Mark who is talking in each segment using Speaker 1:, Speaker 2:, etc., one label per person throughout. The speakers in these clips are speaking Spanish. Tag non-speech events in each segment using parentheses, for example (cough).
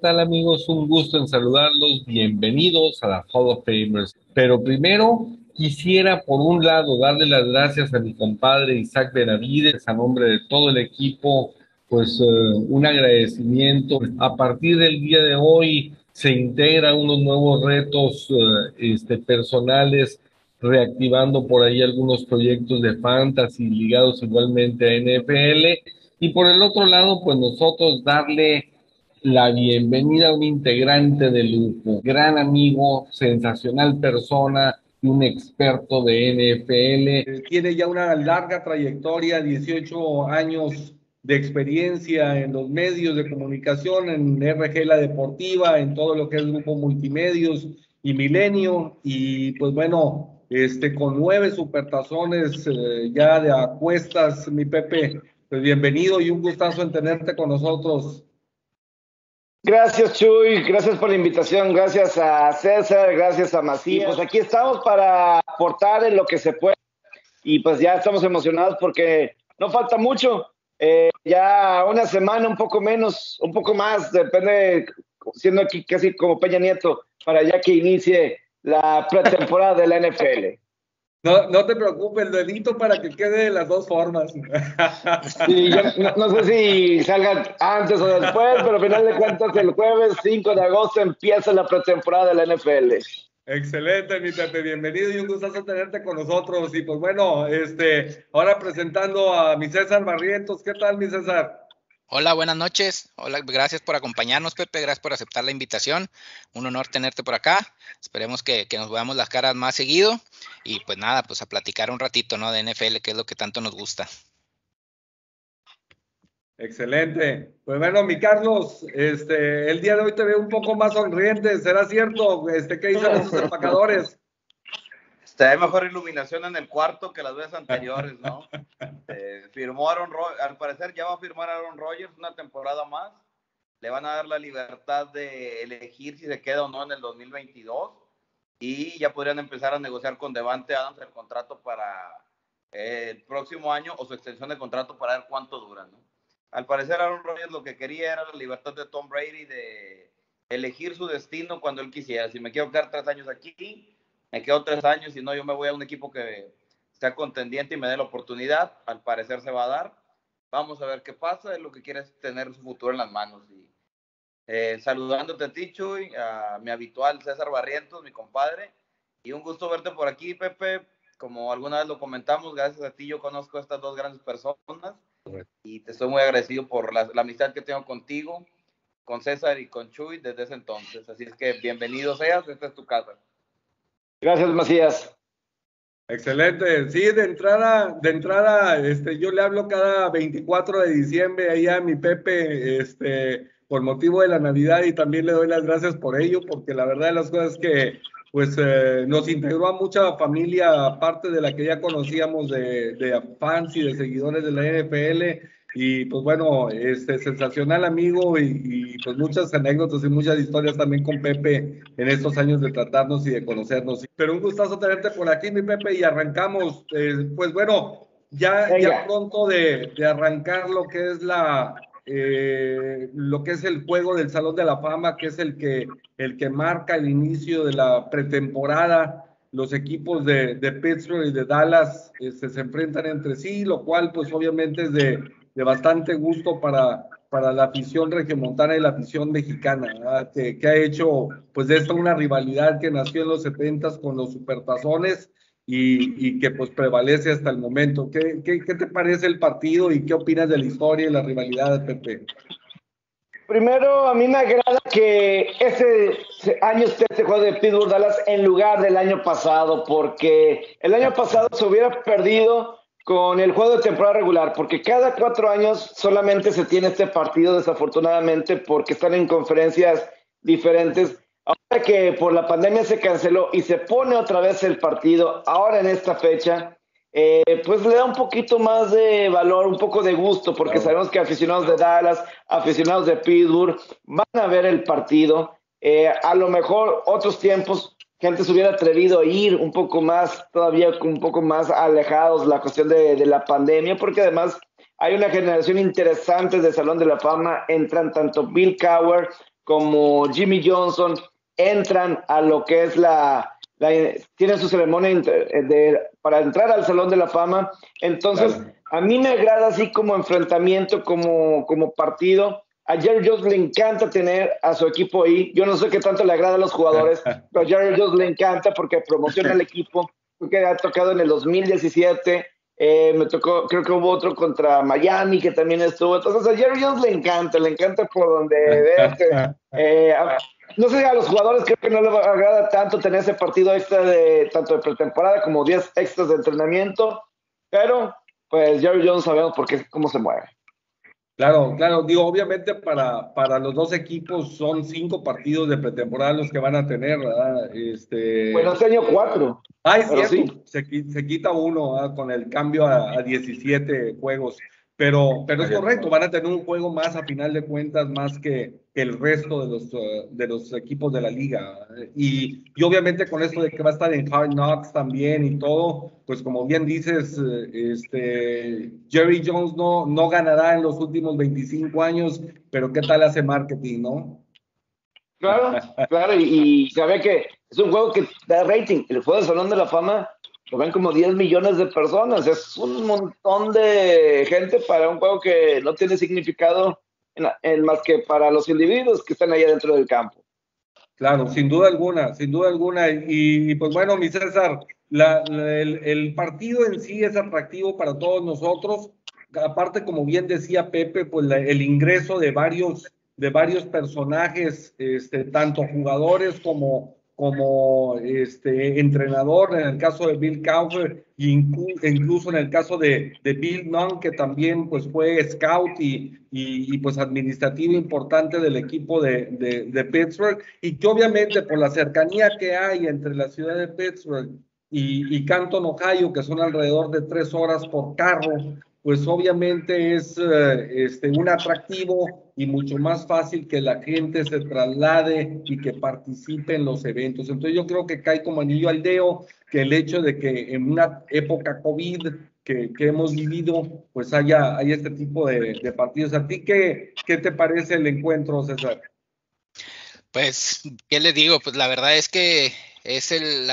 Speaker 1: ¿Qué tal amigos? Un gusto en saludarlos. Bienvenidos a la Hall of Famers. Pero primero quisiera por un lado darle las gracias a mi compadre Isaac Benavides a nombre de todo el equipo, pues eh, un agradecimiento. A partir del día de hoy se integran unos nuevos retos eh, este, personales reactivando por ahí algunos proyectos de fantasy ligados igualmente a NFL. Y por el otro lado, pues nosotros darle la bienvenida a un integrante de lujo, gran amigo, sensacional persona y un experto de NFL.
Speaker 2: Tiene ya una larga trayectoria, 18 años de experiencia en los medios de comunicación, en RG La Deportiva, en todo lo que es Grupo Multimedios y Milenio, y pues bueno, este, con nueve supertazones eh, ya de acuestas, mi Pepe, pues bienvenido y un gustazo en tenerte con nosotros.
Speaker 3: Gracias, Chuy. Gracias por la invitación. Gracias a César. Gracias a Macías. Pues aquí estamos para aportar en lo que se puede. Y pues ya estamos emocionados porque no falta mucho. Eh, ya una semana, un poco menos, un poco más, depende, siendo aquí casi como Peña Nieto, para ya que inicie la pretemporada de la NFL.
Speaker 2: No, no te preocupes, el delito para que quede de las dos formas. (laughs)
Speaker 3: Sí, no, sé si salgan antes o después, pero al final de cuentas el jueves 5 de agosto empieza la pretemporada de la NFL.
Speaker 2: Excelente, mi Pepe, bienvenido y un gustazo tenerte con nosotros. Y pues bueno, este, ahora presentando a mi César Barrientos. ¿Qué tal, mi César?
Speaker 4: Hola, buenas noches. Hola, gracias por acompañarnos, Pepe. Gracias por aceptar la invitación. Un honor tenerte por acá. Esperemos que, nos veamos las caras más seguido. Y pues nada, pues a platicar un ratito, ¿no? De NFL, que es lo que tanto nos gusta.
Speaker 2: Excelente. Pues bueno, mi Carlos, este, el día de hoy te veo un poco más sonriente. ¿Será cierto? Este, ¿Qué dicen esos empacadores?
Speaker 5: hay mejor iluminación en el cuarto que las veces anteriores, ¿no? Eh, firmó Aaron Rodgers, al parecer ya va a firmar Aaron Rodgers una temporada más. Le van a dar la libertad de elegir si se queda o no en el 2022 y ya podrían empezar a negociar con Devante Adams el contrato para el próximo año o su extensión de contrato para ver cuánto dura, ¿no? Al parecer Aaron Rodgers lo que quería era la libertad de Tom Brady de elegir su destino cuando él quisiera. Si me quiero quedar tres años aquí, me quedo tres años y no, yo me voy a un equipo que sea contendiente y me dé la oportunidad. Al parecer se va a dar. Vamos a ver qué pasa. Es lo que quiere es tener su futuro en las manos. Eh, saludándote a ti, Chuy, a mi habitual César Barrientos, mi compadre. Y un gusto verte por aquí, Pepe. Como alguna vez lo comentamos, gracias a ti yo conozco a estas dos grandes personas. Y te estoy muy agradecido por la, la amistad que tengo contigo, con César y con Chuy desde ese entonces. Así es que bienvenido seas, esta es tu casa.
Speaker 3: Gracias, Macías.
Speaker 2: Excelente. Sí, de entrada, de entrada, este, yo le hablo cada 24 de diciembre ahí a mi Pepe, este, por motivo de la Navidad y también le doy las gracias por ello, porque la verdad de las cosas es que, pues, eh, nos integró a mucha familia, aparte de la que ya conocíamos de, de fans y de seguidores de la NFL y pues bueno, este sensacional amigo y, pues muchas anécdotas y muchas historias también con Pepe en estos años de tratarnos y de conocernos. Pero un gustazo tenerte por aquí, mi Pepe, y arrancamos. Eh, pues bueno, ya, ya pronto de, de, arrancar lo que es la eh, lo que es el juego del Salón de la Fama, que es el que, el que marca el inicio de la pretemporada. Los equipos de, de Pittsburgh y de Dallas este, se enfrentan entre sí, lo cual pues obviamente es de, de bastante gusto para, para la afición regiomontana y la afición mexicana, que, ha hecho pues de esto una rivalidad que nació en los 70 con los supertazones y, y, que pues prevalece hasta el momento. ¿Qué, ¿Qué, qué, te parece el partido y qué opinas de la historia y la rivalidad, Pepe?
Speaker 3: Primero, a mí me agrada que ese año esté este juego de Pittsburgh Dallas en lugar del año pasado, porque el año pasado se hubiera perdido con el juego de temporada regular, porque cada cuatro años solamente se tiene este partido, desafortunadamente, porque están en conferencias diferentes. Ahora que por la pandemia se canceló y se pone otra vez el partido, ahora en esta fecha, eh, pues le da un poquito más de valor, un poco de gusto, porque sabemos que aficionados de Dallas, aficionados de Pittsburgh, van a ver el partido. Eh, a lo mejor otros tiempos gente se hubiera atrevido a ir un poco más, todavía un poco más alejados la cuestión de, de, la pandemia, porque además hay una generación interesante de Salón de la Fama, entran tanto Bill Cower como Jimmy Johnson entran a lo que es la, tienen su ceremonia de, para entrar al Salón de la Fama. Entonces, a mí me agrada así como enfrentamiento, como, como partido. A Jerry Jones le encanta tener a su equipo ahí. Yo no sé qué tanto le agrada a los jugadores, (laughs) pero a Jerry Jones le encanta porque promociona el equipo. Que ha tocado en el 2017. Eh, me tocó, creo que hubo otro contra Miami que también estuvo. Entonces a Jerry Jones le encanta, le encanta por donde (laughs) ve. Eh, no sé, a los jugadores creo que no les agrada tanto tener ese partido extra de tanto de pretemporada como 10 extras de entrenamiento, pero pues Jerry Jones sabemos por qué, cómo se mueve.
Speaker 2: Claro, claro, digo, obviamente para, para los dos equipos son cinco partidos de pretemporada los que van a tener, ¿verdad? Este...
Speaker 3: Bueno, este año cuatro.
Speaker 2: Ah, es cierto, se, se, quita uno con el cambio a, a 17 juegos. Pero, pero es correcto, van a tener un juego más a final de cuentas, más que, el resto de los, uh, de los equipos de la liga. Y, y, obviamente con esto de que va a estar en Hard Knocks también y todo, pues como bien dices, eh, este, Jerry Jones no, no ganará en los últimos 25 años, pero ¿qué tal hace marketing, no?
Speaker 3: Claro, claro, y, y sabe que es un juego que da rating. El juego de Salón de la Fama lo ven como 10 millones de personas. Es un montón de gente para un juego que no tiene significado en, más que para los individuos que están ahí dentro del campo.
Speaker 2: Claro, sin duda alguna, sin duda alguna. Y, pues bueno, mi César, el, partido en sí es atractivo para todos nosotros. Aparte, como bien decía Pepe, pues el ingreso de varios, de varios personajes, este, tanto jugadores como como este, entrenador, en el caso de Bill Cowher, e incluso en el caso de, de, Bill Nunn, que también pues, fue scout y, y, pues administrativo importante del equipo de, de, de, Pittsburgh, y que obviamente por la cercanía que hay entre la ciudad de Pittsburgh y, y Canton, Ohio, que son alrededor de tres horas por carro, pues obviamente es eh, este, un atractivo y mucho más fácil que la gente se traslade y que participe en los eventos. Entonces yo creo que cae como anillo al dedo que el hecho de que en una época COVID que, que hemos vivido, pues haya, haya este tipo de, de, partidos. ¿A ti qué, qué te parece el encuentro, César?
Speaker 4: Pues, ¿qué le digo? Pues la verdad es que es el,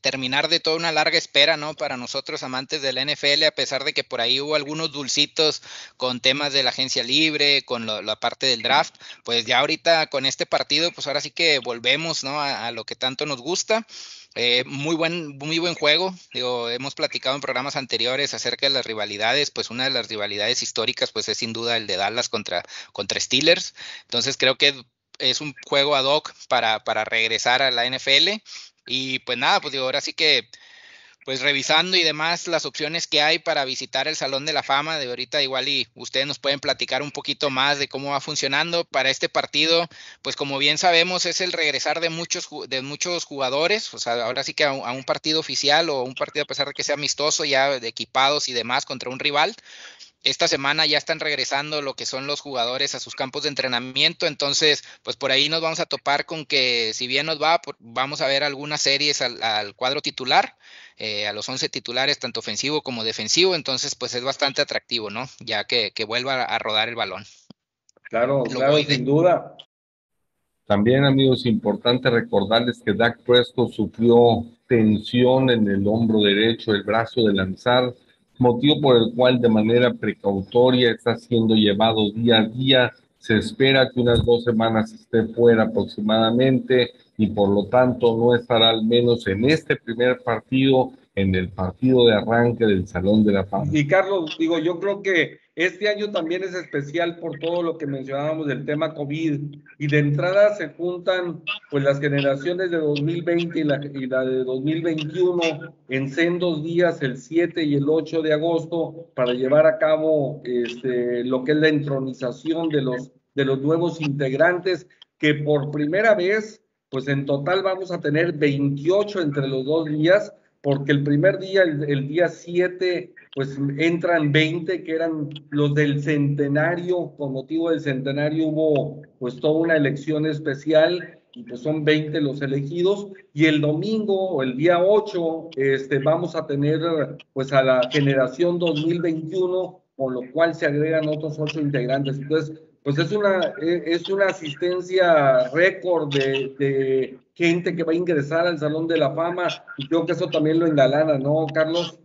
Speaker 4: terminar de toda una larga espera, ¿no? Para nosotros amantes del NFL, a pesar de que por ahí hubo algunos dulcitos con temas de la agencia libre, con la parte del draft, pues ya ahorita con este partido, pues ahora sí que volvemos, ¿no? A, lo que tanto nos gusta. Eh, muy buen, muy buen juego. Digo, hemos platicado en programas anteriores acerca de las rivalidades. Pues una de las rivalidades históricas, pues es sin duda el de Dallas contra, contra Steelers. Entonces creo que es un juego ad hoc para, para regresar a la NFL. Y pues nada, pues digo, ahora sí que pues revisando y demás las opciones que hay para visitar el Salón de la Fama de ahorita igual y ustedes nos pueden platicar un poquito más de cómo va funcionando para este partido, pues como bien sabemos es el regresar de muchos de muchos jugadores, o sea, ahora sí que a un, partido oficial o un partido a pesar de que sea amistoso ya de equipados y demás contra un rival, esta semana ya están regresando lo que son los jugadores a sus campos de entrenamiento, entonces pues por ahí nos vamos a topar con que si bien nos va, vamos a ver algunas series al, cuadro titular, eh, a los 11 titulares, tanto ofensivo como defensivo, entonces pues es bastante atractivo, ¿no? Ya que, vuelva a rodar el balón.
Speaker 2: Claro, claro, sin duda.
Speaker 1: También, amigos, importante recordarles que Dak Prescott sufrió tensión en el hombro derecho, el brazo de lanzar, motivo por el cual de manera precautoria está siendo llevado día a día. Se espera que unas dos semanas esté fuera aproximadamente y por lo tanto no estará al menos en este primer partido, en el partido de arranque del Salón de la Fama.
Speaker 2: Y Carlos, digo, yo creo que este año también es especial por todo lo que mencionábamos del tema COVID. Y de entrada se juntan pues las generaciones de 2020 y la, y la de 2021 en sendos días, el 7 y el 8 de agosto, para llevar a cabo este, lo que es la entronización de los, de los nuevos integrantes que por primera vez, pues en total vamos a tener 28 entre los dos días porque el primer día, el, día 7, pues entran 20 que eran los del centenario, con motivo del centenario hubo pues toda una elección especial y pues son 20 los elegidos y el domingo o el día 8 este, vamos a tener pues a la generación 2021 con lo cual se agregan otros ocho integrantes. Entonces, pues es una, e, es una asistencia récord de, de, gente que va a ingresar al Salón de la Fama. Y creo que eso también lo engalana, ¿no, Carlos?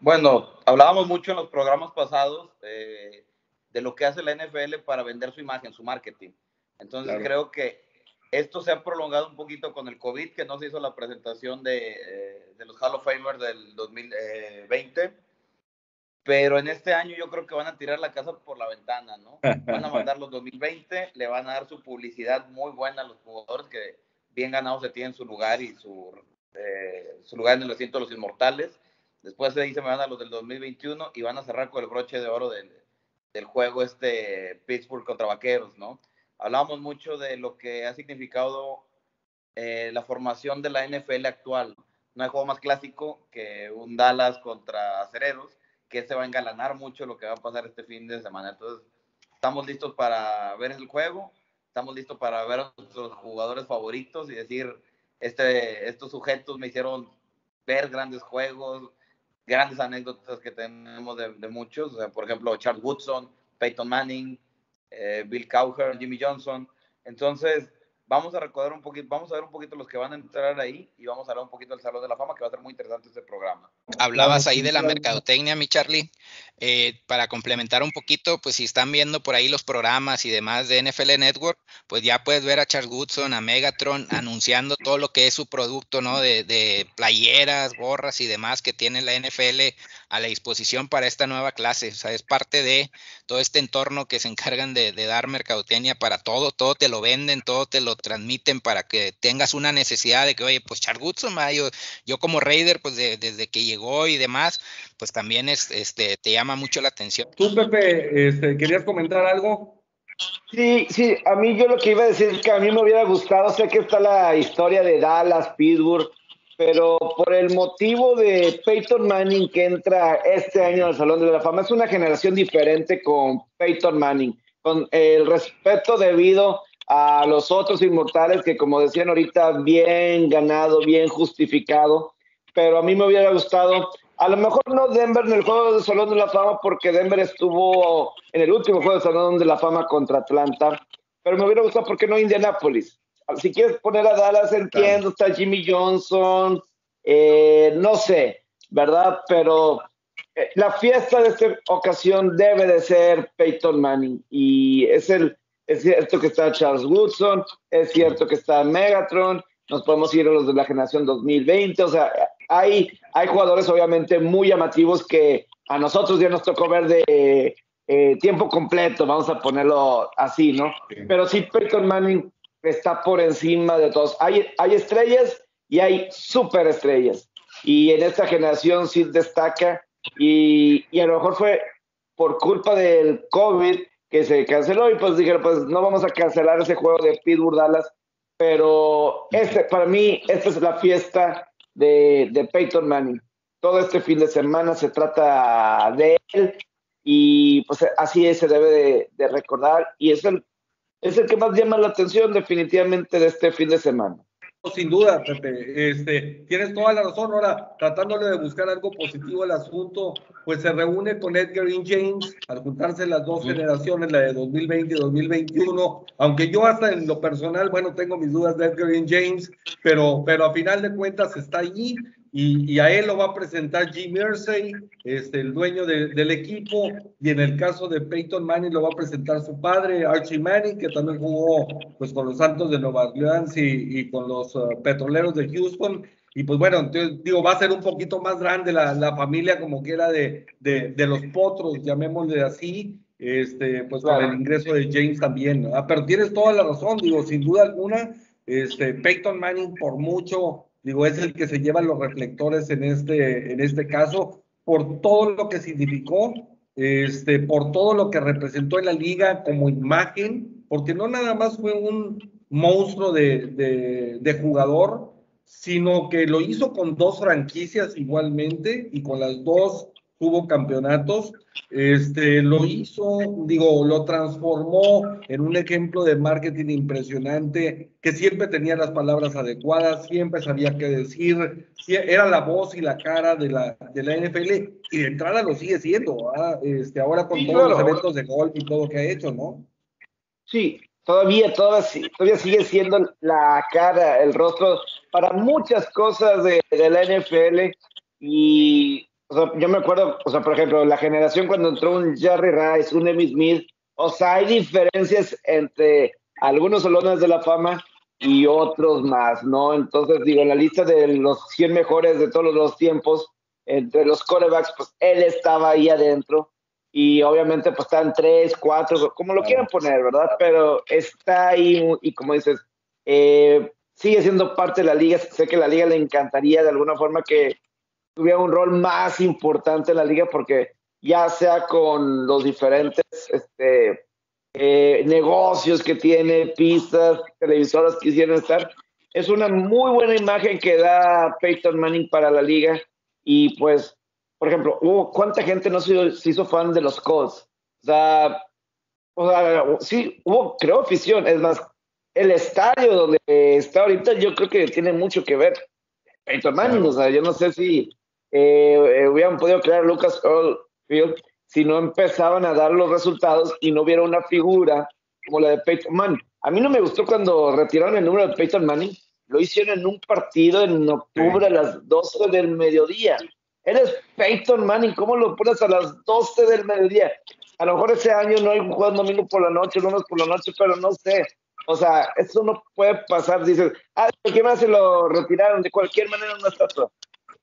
Speaker 5: Bueno, hablábamos mucho en los programas pasados eh, de lo que hace la NFL para vender su imagen, su marketing. Entonces creo que esto se ha prolongado un poquito con el COVID, que no se hizo la presentación de, eh, de los Hall of Famers del 2020 pero en este año yo creo que van a tirar la casa por la ventana, ¿no? Van a mandar los 2020, le van a dar su publicidad muy buena a los jugadores que bien ganados se tienen su lugar y su, eh, su lugar en el recinto de los inmortales. Después de ahí se me van a los del 2021 y van a cerrar con el broche de oro del, del juego este Pittsburgh contra Vaqueros, ¿no? Hablamos mucho de lo que ha significado eh, la formación de la NFL actual. No hay juego más clásico que un Dallas contra Acereros que se va a engalanar mucho lo que va a pasar este fin de semana. Entonces, estamos listos para ver el juego, estamos listos para ver a nuestros jugadores favoritos y decir, este, estos sujetos me hicieron ver grandes juegos, grandes anécdotas que tenemos de, muchos, por ejemplo, Charles Woodson, Peyton Manning, eh, Bill Cowher, Jimmy Johnson. Entonces, vamos a recordar un poquito, vamos a ver un poquito los que van a entrar ahí y vamos a hablar un poquito del Salón de la Fama, que va a ser muy interesante este programa.
Speaker 4: Hablabas ahí de la mercadotecnia, mi Charlie. Eh, para complementar un poquito, pues si están viendo por ahí los programas y demás de NFL Network, pues ya puedes ver a Charles Goodson, a Megatron anunciando todo lo que es su producto, ¿no? De, de playeras, gorras y demás que tiene la NFL a la disposición para esta nueva clase. O sea, es parte de todo este entorno que se encargan de, de dar mercadotecnia para todo, todo te lo venden, todo te lo transmiten para que tengas una necesidad de que, oye, pues Charles yo, yo como Raider, pues desde que llegó y demás, pues también es, este, te llama mucho la atención.
Speaker 2: Tú, Pepe, este, ¿querías comentar algo?
Speaker 3: Sí, sí, a mí yo lo que iba a decir es que a mí me hubiera gustado, sé que está la historia de Dallas, Pittsburgh, pero por el motivo de Peyton Manning que entra este año al Salón de la Fama, es una generación diferente con Peyton Manning, con el respeto debido a los otros inmortales que, como decían ahorita, bien ganado, bien justificado, pero a mí me hubiera gustado, a lo mejor no Denver en el juego de Salón de la Fama, porque Denver estuvo en el último juego de Salón de la Fama contra Atlanta, pero me hubiera gustado, porque no Indianapolis? Si quieres poner a Dallas, entiendo, está Jimmy Johnson, eh, no sé, ¿verdad? Pero eh, la fiesta de esta ocasión debe de ser Peyton Manning y es el es cierto que está Charles Woodson, es cierto que está Megatron, nos podemos ir a los de la generación 2020, o sea, hay, hay jugadores obviamente muy llamativos que a nosotros ya nos tocó ver de eh, tiempo completo, vamos a ponerlo así, ¿no? Pero sí, Peyton Manning está por encima de todos. Hay, hay estrellas y hay superestrellas. Y en esta generación sí destaca y, y a lo mejor fue por culpa del COVID que se canceló y pues dijeron, pues no vamos a cancelar ese juego de Pittsburgh Dallas, pero este, para mí, esta es la fiesta de, de Peyton Manning. Todo este fin de semana se trata de él y pues así se debe de, de recordar y es el, es el que más llama la atención definitivamente de este fin de semana.
Speaker 2: Sin duda, Pepe, este, tienes toda la razón. Ahora, tratándole de buscar algo positivo al asunto, pues se reúne con Edgar y James al juntarse las dos generaciones, la de 2020 y 2021. Aunque yo hasta en lo personal, bueno, tengo mis dudas de Edgar y James, pero, pero a final de cuentas está allí y, a él lo va a presentar Jim Mersey, este, el dueño del equipo, y en el caso de Peyton Manning lo va a presentar su padre, Archie Manning, que también jugó pues, con los Santos de Nueva Orleans y, con los uh, Petroleros de Houston. Y pues bueno, entonces, digo, va a ser un poquito más grande la, la familia como que era de, de, de, los potros, llamémosle así, este, pues con el ingreso de James también. Pero tienes toda la razón, digo, sin duda alguna, este, Peyton Manning por mucho digo, es el que se lleva los reflectores en este, en este caso, por todo lo que significó, este, por todo lo que representó en la liga como imagen, porque no nada más fue un monstruo de, de, jugador, sino que lo hizo con dos franquicias igualmente y con las dos tuvo campeonatos, este, lo hizo, digo, lo transformó en un ejemplo de marketing impresionante, que siempre tenía las palabras adecuadas, siempre sabía qué decir, era la voz y la cara de la, de la NFL, y de entrada lo sigue siendo, este, ahora con todos los eventos de golf y todo que ha hecho, ¿no?
Speaker 3: Sí, todavía, todavía, todavía sigue siendo la cara, el rostro para muchas cosas de, de la NFL, y yo me acuerdo, o sea, por ejemplo, la generación cuando entró un Jerry Rice, un Emmy Smith, o sea, hay diferencias entre algunos salones de la fama y otros más, ¿no? Entonces, digo, en la lista de los 100 mejores de todos los tiempos, entre los corebacks, pues él estaba ahí adentro y obviamente pues están tres, cuatro, como lo quieran poner, ¿verdad? Pero está ahí y como dices, eh, sigue siendo parte de la liga, sé que a la liga le encantaría de alguna forma que tuviera un rol más importante en la liga porque ya sea con los diferentes este, eh, negocios que tiene, pistas, televisoras que quisieran estar, es una muy buena imagen que da Peyton Manning para la liga. Y pues, por ejemplo, hubo, ¿cuánta gente no se, hizo fan de los Colts? O sea, o sea, sí, hubo, creo, afición, es más, el estadio donde está ahorita yo creo que tiene mucho que ver. Peyton Manning, o sea, yo no sé si eh, eh, hubieran podido crear Lucas Oil Field si no empezaban a dar los resultados y no hubiera una figura como la de Peyton Manning. A mí no me gustó cuando retiraron el número de Peyton Manning, lo hicieron en un partido en octubre a las 12 del mediodía. Eres Peyton Manning, ¿cómo lo pones a las 12 del mediodía? A lo mejor ese año no hay un juego domingo por la noche, lunes por la noche, pero no sé. O sea, eso no puede pasar. Dices, ah, ¿qué más se lo retiraron? De cualquier manera está todo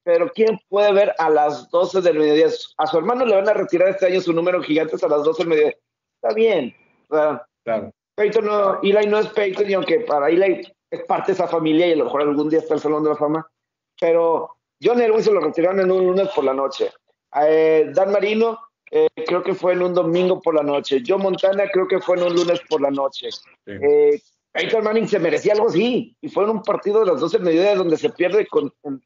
Speaker 3: pero ¿quién puede ver a las 12 del mediodía? A su hermano le van a retirar este año su número gigantes a las 12 del mediodía. Está bien. claro. Peyton no, Eli no es Peyton, y aunque para Eli es parte de esa familia y a lo mejor algún día está el Salón de la Fama, pero John Elway se lo retiraron en un lunes por la noche. Eh, Dan Marino eh, creo que fue en un domingo por la noche. Joe Montana creo que fue en un lunes por la noche. Eh, Peyton Manning se merecía algo así y fue en un partido de las 12 del mediodía donde se pierde con con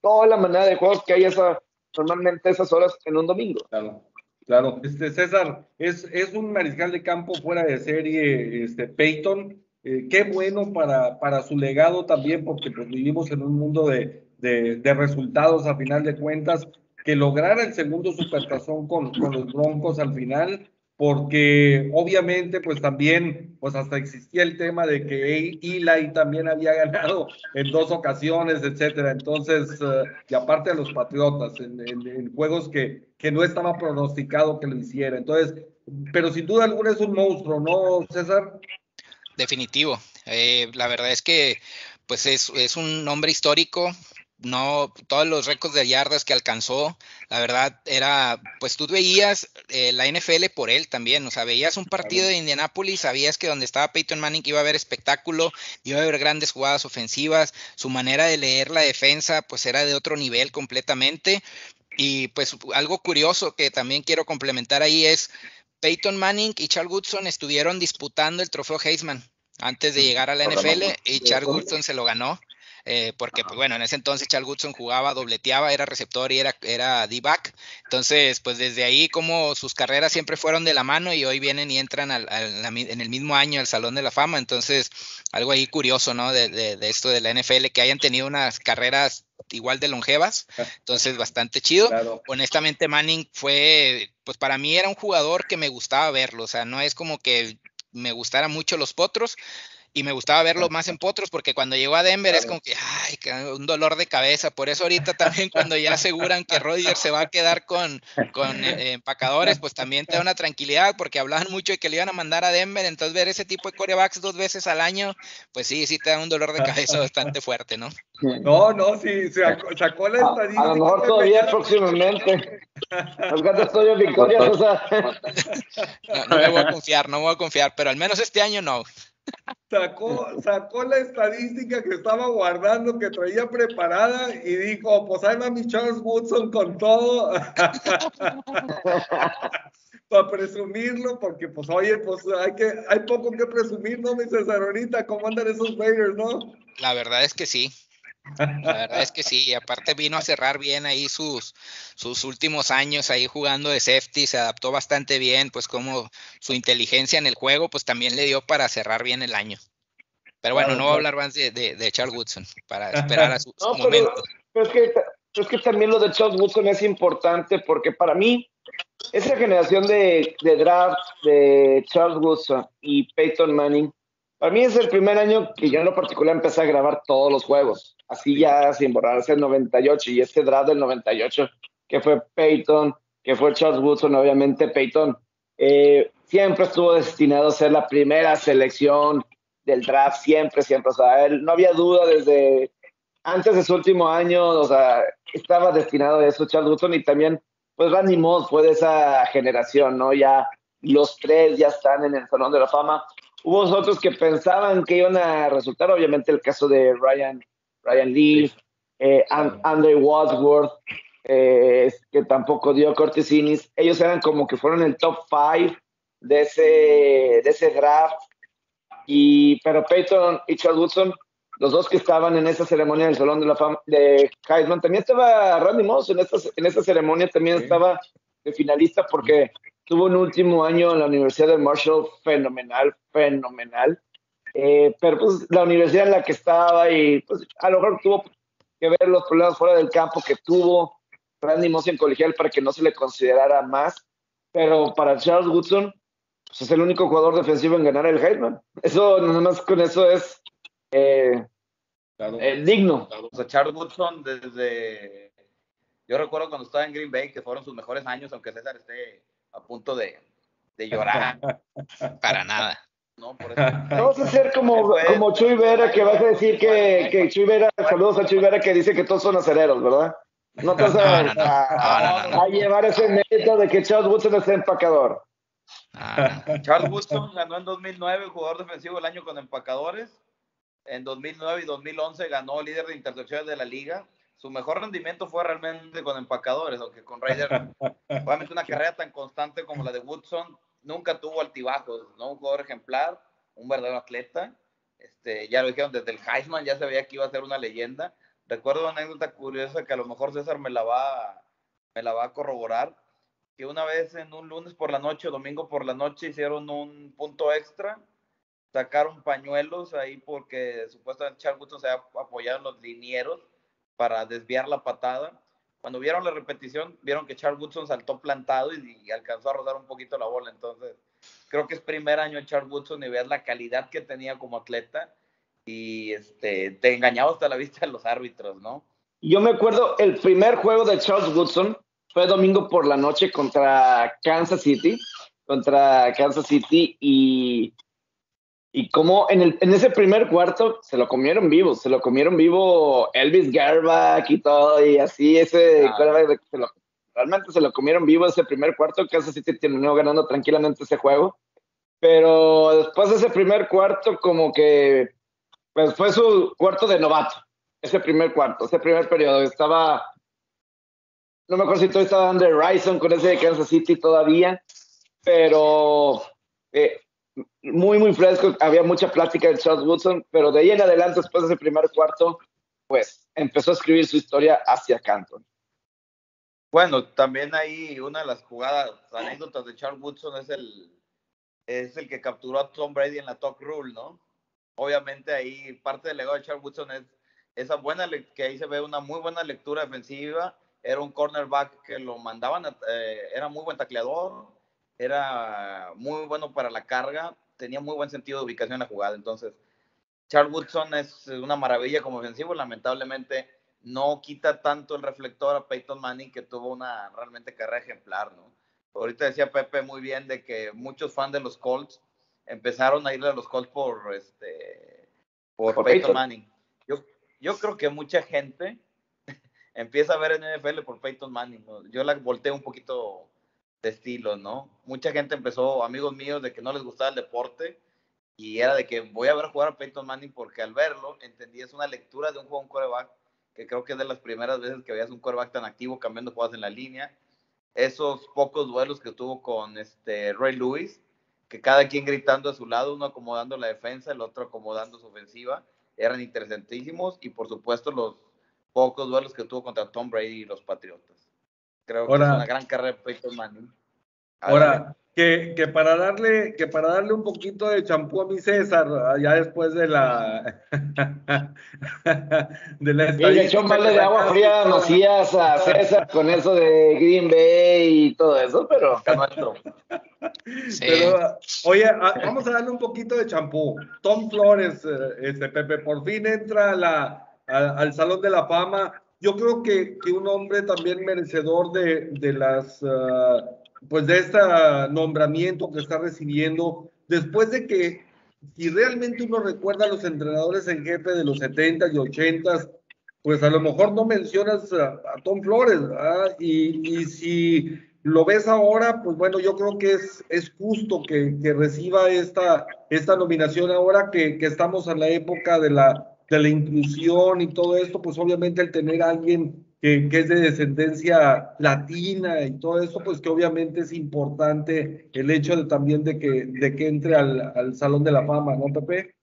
Speaker 3: toda la manera de juegos que hay esa, normalmente esas horas en un domingo.
Speaker 2: Claro, claro. Este, César, es, es un mariscal de campo fuera de serie, este, Peyton. Eh, qué bueno para, para su legado también, porque pues, vivimos en un mundo de, de, de resultados a final de cuentas. Que lograra el segundo supertazón con, con los Broncos al final, porque obviamente pues también pues hasta existía el tema de que Eli también había ganado en dos ocasiones, etcétera. Entonces, eh, y aparte de los Patriotas, en, juegos que, que no estaba pronosticado que lo hiciera. Entonces, pero sin duda alguna es un monstruo, ¿no, César?
Speaker 4: Definitivo. Eh, la verdad es que pues es, es un hombre histórico, no todos los récords de yardas que alcanzó, la verdad era, pues tú veías eh, la NFL por él también, o sea, veías un partido de Indianapolis, sabías que donde estaba Peyton Manning iba a haber espectáculo, iba a haber grandes jugadas ofensivas, su manera de leer la defensa pues era de otro nivel completamente y pues algo curioso que también quiero complementar ahí es Peyton Manning y Charles Woodson estuvieron disputando el trofeo Heisman antes de llegar a la NFL y Charles Woodson se lo ganó. Eh, porque pues, bueno, en ese entonces Charles Goodson jugaba, dobleteaba, era receptor y era, era D-back. Entonces, pues desde ahí como sus carreras siempre fueron de la mano y hoy vienen y entran al, en el mismo año al Salón de la Fama. Entonces, algo ahí curioso, ¿no? De, de, esto de la NFL, que hayan tenido unas carreras igual de longevas. Entonces, bastante chido. Honestamente, Manning fue, pues para mí era un jugador que me gustaba verlo. O sea, no es como que me gustara mucho los potros, y me gustaba verlo más en potros porque cuando llegó a Denver es como que, ay, un dolor de cabeza. Por eso ahorita también cuando ya aseguran que Rodgers se va a quedar con, con eh, empacadores, pues también te da una tranquilidad porque hablaban mucho de que le iban a mandar a Denver. Entonces ver ese tipo de corebacks dos veces al año, pues sí, sí te da un dolor de cabeza (laughs) bastante fuerte, ¿no?
Speaker 2: No, no, sí, sacó, sacó la estadística.
Speaker 3: A, lo mejor todavía próximamente. Los gatos todavía victorias, (laughs) o sea.
Speaker 4: No, no me voy a confiar, no me voy a confiar, pero al menos este año no.
Speaker 2: Sacó, sacó la estadística que estaba guardando, que traía preparada y dijo, pues ahí va mi Charles Woodson con todo. (laughs) Para presumirlo, porque pues oye, pues hay que, hay poco que presumir, ¿no, mi César? Ahorita, ¿cómo andan esos Raiders, no?
Speaker 4: La verdad es que sí. La verdad es que sí, y aparte vino a cerrar bien ahí sus, sus últimos años ahí jugando de safety, se adaptó bastante bien, pues como su inteligencia en el juego, pues también le dio para cerrar bien el año. Pero bueno, no voy a hablar más de, de, Charles Woodson, para esperar a su, momento.
Speaker 3: Pero es, que, es que también lo de Charles Woodson es importante porque para mí, esa generación de, de draft de Charles Woodson y Peyton Manning, para mí es el primer año que yo en lo particular empecé a grabar todos los juegos así ya sin borrarse el 98 y este draft del 98 que fue Peyton, que fue Charles Woodson, obviamente Peyton, eh, siempre estuvo destinado a ser la primera selección del draft, siempre, siempre, o sea, él no había duda desde antes de su último año, o sea, estaba destinado a eso Charles Woodson y también, pues Randy Moss fue de esa generación, ¿no? Ya los tres ya están en el Salón de la Fama. Hubo otros que pensaban que iban a resultar, obviamente el caso de Ryan Ryan Lee, eh, Andre Wadsworth, eh, que tampoco dio Cortesinis. Ellos eran como que fueron el top five de ese, de ese draft. Y, pero Peyton y Charles Woodson, los dos que estaban en esa ceremonia del Salón de la Fama de Heisman, también estaba Randy Moss en esta, en esta ceremonia, también estaba de finalista porque tuvo un último año en la Universidad de Marshall fenomenal, fenomenal. Eh, pero pues la universidad en la que estaba y pues a lo mejor tuvo que ver los problemas fuera del campo que tuvo Randy Moss en colegial para que no se le considerara más, pero para Charles Woodson pues es el único jugador defensivo en ganar el Heisman. Eso, nada más con eso es eh, eh, digno.
Speaker 5: O sea, Charles Woodson desde, yo recuerdo cuando estaba en Green Bay que fueron sus mejores años, aunque César esté a punto de, de llorar. (laughs)
Speaker 4: Para nada.
Speaker 3: No, (laughs) Vamos a hacer como, como Chuy Vera, que vas a decir que, que Chuy Vera, saludos a Chuy Vera, que dice que todos son acereros, ¿verdad? No te vas a, (laughs) llevar ese mérito de que Charles Woodson es empacador.
Speaker 5: Charles Woodson ganó en 2009 jugador defensivo del año con empacadores. En 2009 y 2011 ganó líder de intercepciones de la liga. Su mejor rendimiento fue realmente con empacadores, aunque con Raider, (laughs) obviamente una carrera tan constante como la de Woodson nunca tuvo altibajos, ¿no? Un jugador ejemplar, un verdadero atleta. Este, ya lo dijeron desde el Heisman, ya se veía que iba a ser una leyenda. Recuerdo una anécdota curiosa que a lo mejor César me la va, me la va a corroborar, que una vez en un lunes por la noche o domingo por la noche hicieron un punto extra, sacaron pañuelos ahí porque supuestamente Charles se había apoyado en los linieros para desviar la patada cuando vieron la repetición, vieron que Charles Woodson saltó plantado y, alcanzó a rodar un poquito la bola. Entonces, creo que es primer año de Charles Woodson y veas la calidad que tenía como atleta y este, te engañaba hasta la vista de los árbitros, ¿no?
Speaker 3: Yo me acuerdo, el primer juego de Charles Woodson fue domingo por la noche contra Kansas City, contra Kansas City y y como en, el, en ese primer cuarto se lo comieron vivo, se lo comieron vivo Elvis Garbach y todo, y así ese, realmente se lo comieron vivo ese primer cuarto, Kansas City terminó ganando tranquilamente ese juego, pero después de ese primer cuarto como que, pues fue su cuarto de novato, ese primer cuarto, ese primer periodo, estaba, no me acuerdo si todavía estaba Under Ryson con ese de Kansas City todavía, pero... Eh, muy, muy fresco. Había mucha plática de Charles Woodson, pero de ahí en adelante, después de ese primer cuarto, pues empezó a escribir su historia hacia Canton.
Speaker 5: Bueno, también ahí una de las jugadas, anécdotas de Charles Woodson es el, es el que capturó a Tom Brady en la Talk Rule, ¿no? Obviamente ahí parte del legado de Charles Woodson es esa buena, que ahí se ve una muy buena lectura defensiva, era un cornerback que lo mandaban, eh, era muy buen tacleador, era muy bueno para la carga, tenía muy buen sentido de ubicación en la jugada. Entonces, Charles Woodson es una maravilla como ofensivo, lamentablemente no quita tanto el reflector a Peyton Manning que tuvo una realmente carrera ejemplar, ¿no? Ahorita decía Pepe muy bien de que muchos fans de los Colts empezaron a irle a los Colts por este por, Peyton, Manning. Yo, yo creo que mucha gente (laughs) empieza a ver en NFL por Peyton Manning. Yo la volteé un poquito de estilo, ¿no? Mucha gente empezó, amigos míos, de que no les gustaba el deporte y era de que voy a ver jugar a Peyton Manning porque al verlo entendí es una lectura de un juego un coreback que creo que es de las primeras veces que veías un coreback tan activo cambiando jugadas en la línea. Esos pocos duelos que tuvo con este Ray Lewis, que cada quien gritando a su lado, uno acomodando la defensa, el otro acomodando su ofensiva. eran interesantísimos y por supuesto los pocos duelos que tuvo contra Tom Brady y los Patriotas. Creo que es una gran carrera de Peyton Manning.
Speaker 2: Ahora, que, que, para darle, que para darle un poquito de champú a mi César, ya después de la (laughs)
Speaker 3: de la y le echó un de agua fría Macías a (laughs) César con eso de Green Bay y todo eso, pero
Speaker 2: Pero, oye, vamos a darle un poquito de champú. Tom Flores, eh, este Pepe, por fin entra la, al Salón de la Fama. Yo creo que, un hombre también merecedor de, de las uh, pues de este nombramiento que está recibiendo, después de que, si realmente uno recuerda a los entrenadores en jefe de los 70 y 80, pues a lo mejor no mencionas a, Tom Flores, y, y, si lo ves ahora, pues bueno, yo creo que es, es justo que, que reciba esta, esta nominación ahora que, que estamos en la época de la, de la inclusión y todo esto, pues obviamente el tener alguien que, es de descendencia latina y todo eso, pues que obviamente es importante el hecho de también de que, de que entre al, al Salón de la Fama, ¿no, Pepe?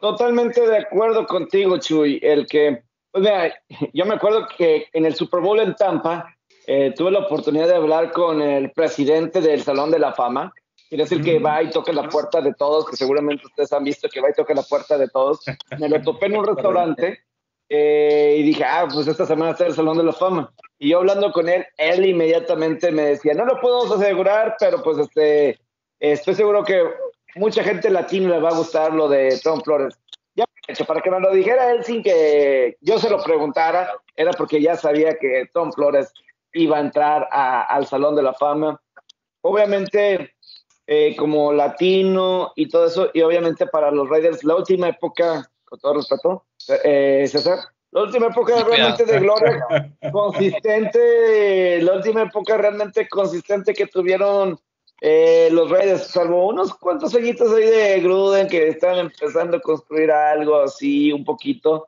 Speaker 3: Totalmente de acuerdo contigo, Chuy. El que, pues mira, yo me acuerdo que en el Super Bowl en Tampa eh, tuve la oportunidad de hablar con el presidente del Salón de la Fama. Quiere decir que va y toca la puerta de todos, que seguramente ustedes han visto que va y toca la puerta de todos. Me lo topé en un (laughs) restaurante eh, y dije, ah, pues esta semana está el Salón de la Fama. Y yo hablando con él, él inmediatamente me decía, no lo puedo asegurar, pero pues este, estoy seguro que mucha gente latina le va a gustar lo de Tom Flores. Ya, para que me lo dijera él sin que yo se lo preguntara, era porque ya sabía que Tom Flores iba a entrar al Salón de la Fama. Obviamente, eh, como latino y todo eso, y obviamente para los Raiders, la última época, con todo respeto, eh, César. La última época realmente de gloria (laughs) consistente, la última época realmente consistente que tuvieron eh, los Reyes, salvo unos cuantos añitos ahí de Gruden que están empezando a construir algo así un poquito,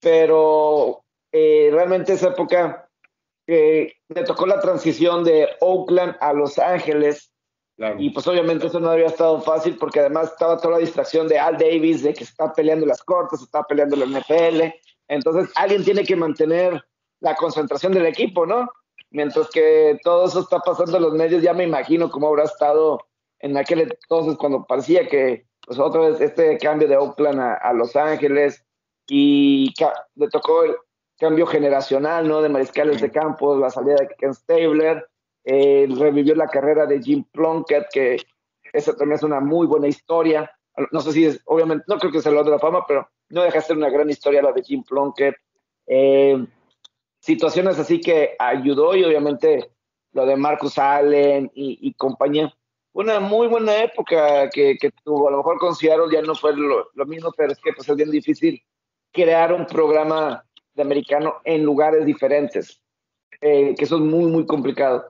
Speaker 3: pero eh, realmente esa época que me tocó la transición de Oakland a Los Ángeles y pues obviamente eso no había estado fácil porque además estaba toda la distracción de Al Davis, de que está peleando las cortes, está peleando la NFL. Entonces alguien tiene que mantener la concentración del equipo, ¿no? Mientras que todo eso está pasando en los medios, ya me imagino cómo habrá estado en aquel entonces cuando parecía que, pues otra vez este cambio de Oakland a, Los Ángeles y le tocó el cambio generacional, ¿no? De mariscales de campo, la salida de Ken Stabler eh, revivió la carrera de Jim Plunkett, que esa también es una muy buena historia. No sé si es, obviamente, no creo que sea lo de la fama, pero no deja de ser una gran historia la de Jim Plunkett. Eh, situaciones así que ayudó y obviamente lo de Marcus Allen y, compañía. Una muy buena época que, tuvo. A lo mejor con Seattle ya no fue lo, mismo, pero es que pues, es bien difícil crear un programa de americano en lugares diferentes, eh, que eso es muy, muy complicado.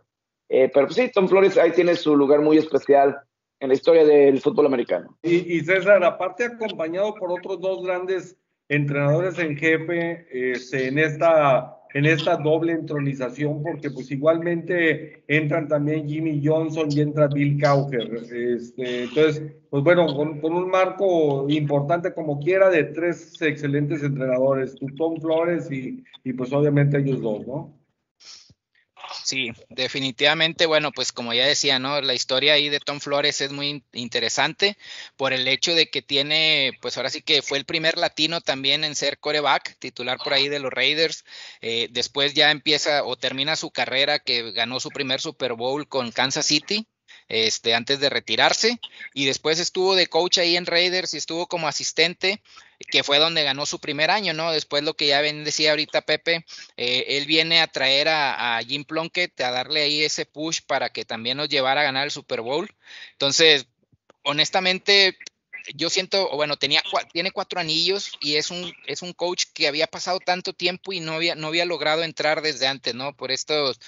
Speaker 3: Eh, pero pues sí, Tom Flores ahí tiene su lugar muy especial en la historia del fútbol americano.
Speaker 2: Y, César, aparte acompañado por otros dos grandes entrenadores en jefe este, en, esta, en esta doble entronización, porque pues igualmente entran también Jimmy Johnson y entra Bill Cowher. Este, entonces, pues bueno, con, un marco importante como quiera de tres excelentes entrenadores, Tom Flores y, y pues obviamente ellos dos, ¿no?
Speaker 4: Sí, definitivamente, bueno, pues como ya decía, ¿no? La historia ahí de Tom Flores es muy interesante por el hecho de que tiene, pues ahora sí que fue el primer latino también en ser coreback, titular por ahí de los Raiders. Eh, después ya empieza o termina su carrera que ganó su primer Super Bowl con Kansas City este, antes de retirarse. Y después estuvo de coach ahí en Raiders y estuvo como asistente, que fue donde ganó su primer año, ¿no? Después lo que ya ven, decía ahorita Pepe, eh, él viene a traer a, Jim Plunkett a darle ahí ese push para que también nos llevara a ganar el Super Bowl. Entonces, honestamente, yo siento, bueno, tenía, tiene cuatro anillos y es un, es un coach que había pasado tanto tiempo y no había, no había logrado entrar desde antes, ¿no? Por estos,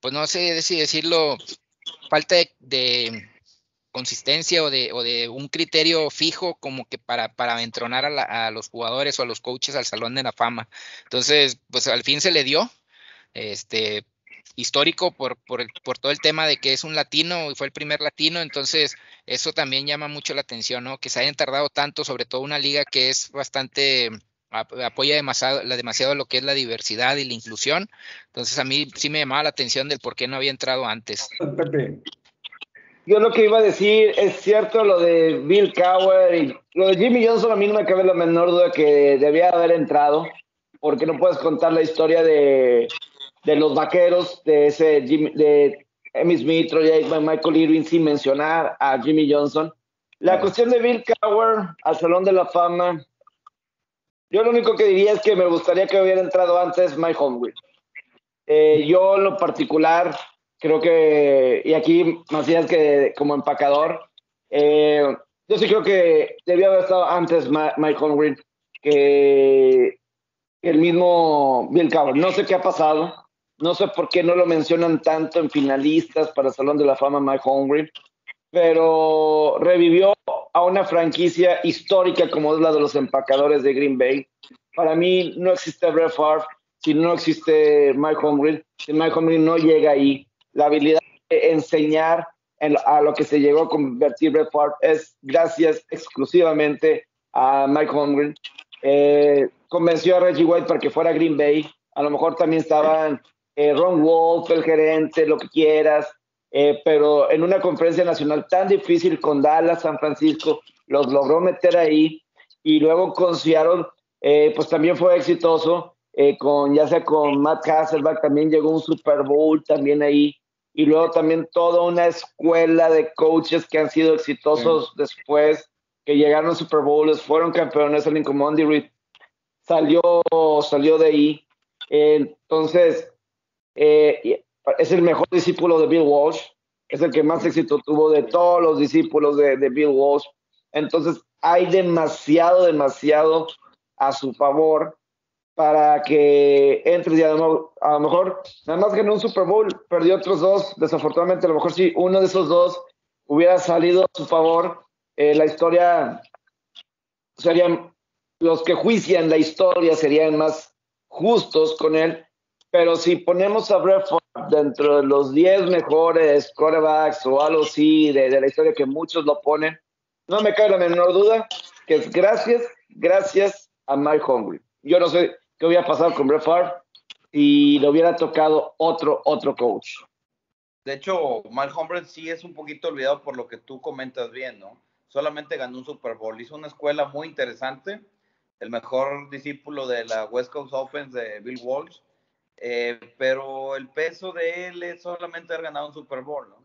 Speaker 4: pues no sé si decirlo, falta de, consistencia o de, o de, un criterio fijo como que para, para entronar a, los jugadores o a los coaches al Salón de la Fama. Entonces, pues al fin se le dio. Este, histórico por, por, por, todo el tema de que es un latino y fue el primer latino, entonces eso también llama mucho la atención, ¿no? Que se hayan tardado tanto, sobre todo una liga que es bastante apoya demasiado, demasiado lo que es la diversidad y la inclusión. Entonces a mí sí me llamaba la atención del por qué no había entrado antes.
Speaker 3: Yo lo que iba a decir es cierto lo de Bill Cower y lo de Jimmy Johnson a mí no me cabe la menor duda que debía haber entrado porque no puedes contar la historia de, de los vaqueros de ese Jimmy, de Emmy Smith, Troy Aikman, Michael Irving sin mencionar a Jimmy Johnson. La cuestión de Bill Cower al Salón de la Fama yo lo único que diría es que me gustaría que hubiera entrado antes Mike Holmgren. Eh, yo en lo particular creo que, y aquí Macías que como empacador, eh, yo sí creo que debía haber estado antes Mike Holmgren que el mismo Bill Cowher. No sé qué ha pasado, no sé por qué no lo mencionan tanto en finalistas para el Salón de la Fama Mike Holmgren, pero revivió a una franquicia histórica como es la de los empacadores de Green Bay. Para mí no existe Brett Favre si no existe Mike Holmgren, si Mike Holmgren no llega ahí. La habilidad de enseñar a lo que se llegó a convertir Brett Favre es gracias exclusivamente a Mike Holmgren. Eh, convenció a Reggie White para que fuera Green Bay. A lo mejor también estaban eh, Ron Wolf, el gerente, lo que quieras. Eh, pero en una conferencia nacional tan difícil con Dallas, San Francisco, los logró meter ahí y luego con Seattle, eh, pues también fue exitoso, eh, con ya sea con Matt Hasselback, también llegó un Super Bowl también ahí, y luego también toda una escuela de coaches que han sido exitosos después, que llegaron a Super Bowls, fueron campeones, Andy Reid salió, salió de ahí. entonces, es el mejor discípulo de Bill Walsh, es el que más éxito tuvo de todos los discípulos de, Bill Walsh. Entonces, hay demasiado, demasiado a su favor para que entre y a lo, mejor nada más ganó un Super Bowl, perdió otros dos, desafortunadamente a lo mejor si uno de esos dos hubiera salido a su favor, eh, la historia serían los que juician la historia serían más justos con él, pero si ponemos a Brett dentro de los 10 mejores quarterbacks o algo así de, la historia que muchos lo ponen, no me cae la menor duda que es gracias, gracias a Mike Hungry. Yo no sé qué hubiera pasado con Brett Favre si le hubiera tocado otro, otro coach.
Speaker 5: De hecho, Mike Humphrey sí es un poquito olvidado por lo que tú comentas bien, ¿no? Solamente ganó un Super Bowl, hizo una escuela muy interesante, el mejor discípulo de la West Coast Offense de Bill Walsh, eh, pero el peso de él es solamente haber ganado un Super Bowl, ¿no?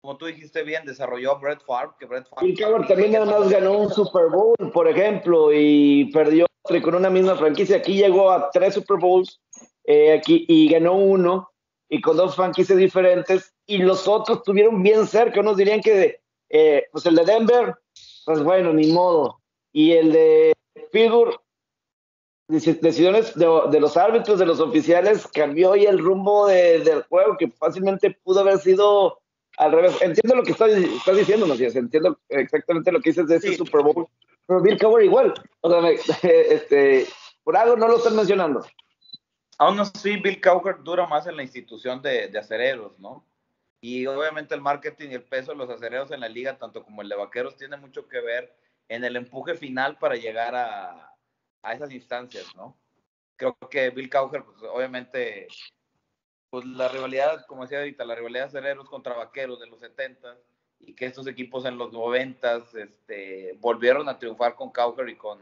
Speaker 5: Como tú dijiste bien, desarrolló a Brett Favre, que Brett
Speaker 3: Favre... también además ganó un Super Bowl, por ejemplo, y perdió con una misma franquicia. Aquí llegó a tres Super Bowls eh, aquí, y ganó uno, y con dos franquicias diferentes, y los otros estuvieron bien cerca. Unos dirían que, eh, pues el de Denver, pues bueno, ni modo. Y el de Pittsburgh, decisiones de, los árbitros, de los oficiales, cambió hoy el rumbo del juego, que fácilmente pudo haber sido al revés. Entiendo lo que estás, diciendo, Macías, entiendo exactamente lo que dices de ese Super Bowl, pero Bill Cowher igual, o sea, (laughs) este, por algo no lo están mencionando.
Speaker 5: Aún así, Bill Cowher dura más en la institución de, de acereros, ¿no? Y obviamente el marketing y el peso de los acereros en la liga, tanto como el de vaqueros, tiene mucho que ver en el empuje final para llegar a, a esas instancias, ¿no? Creo que Bill Cowher, pues obviamente, pues la rivalidad, como decía ahorita, la rivalidad de Cereros contra Vaqueros de los 70 y que estos equipos en los 90 este, volvieron a triunfar con Cowher y con,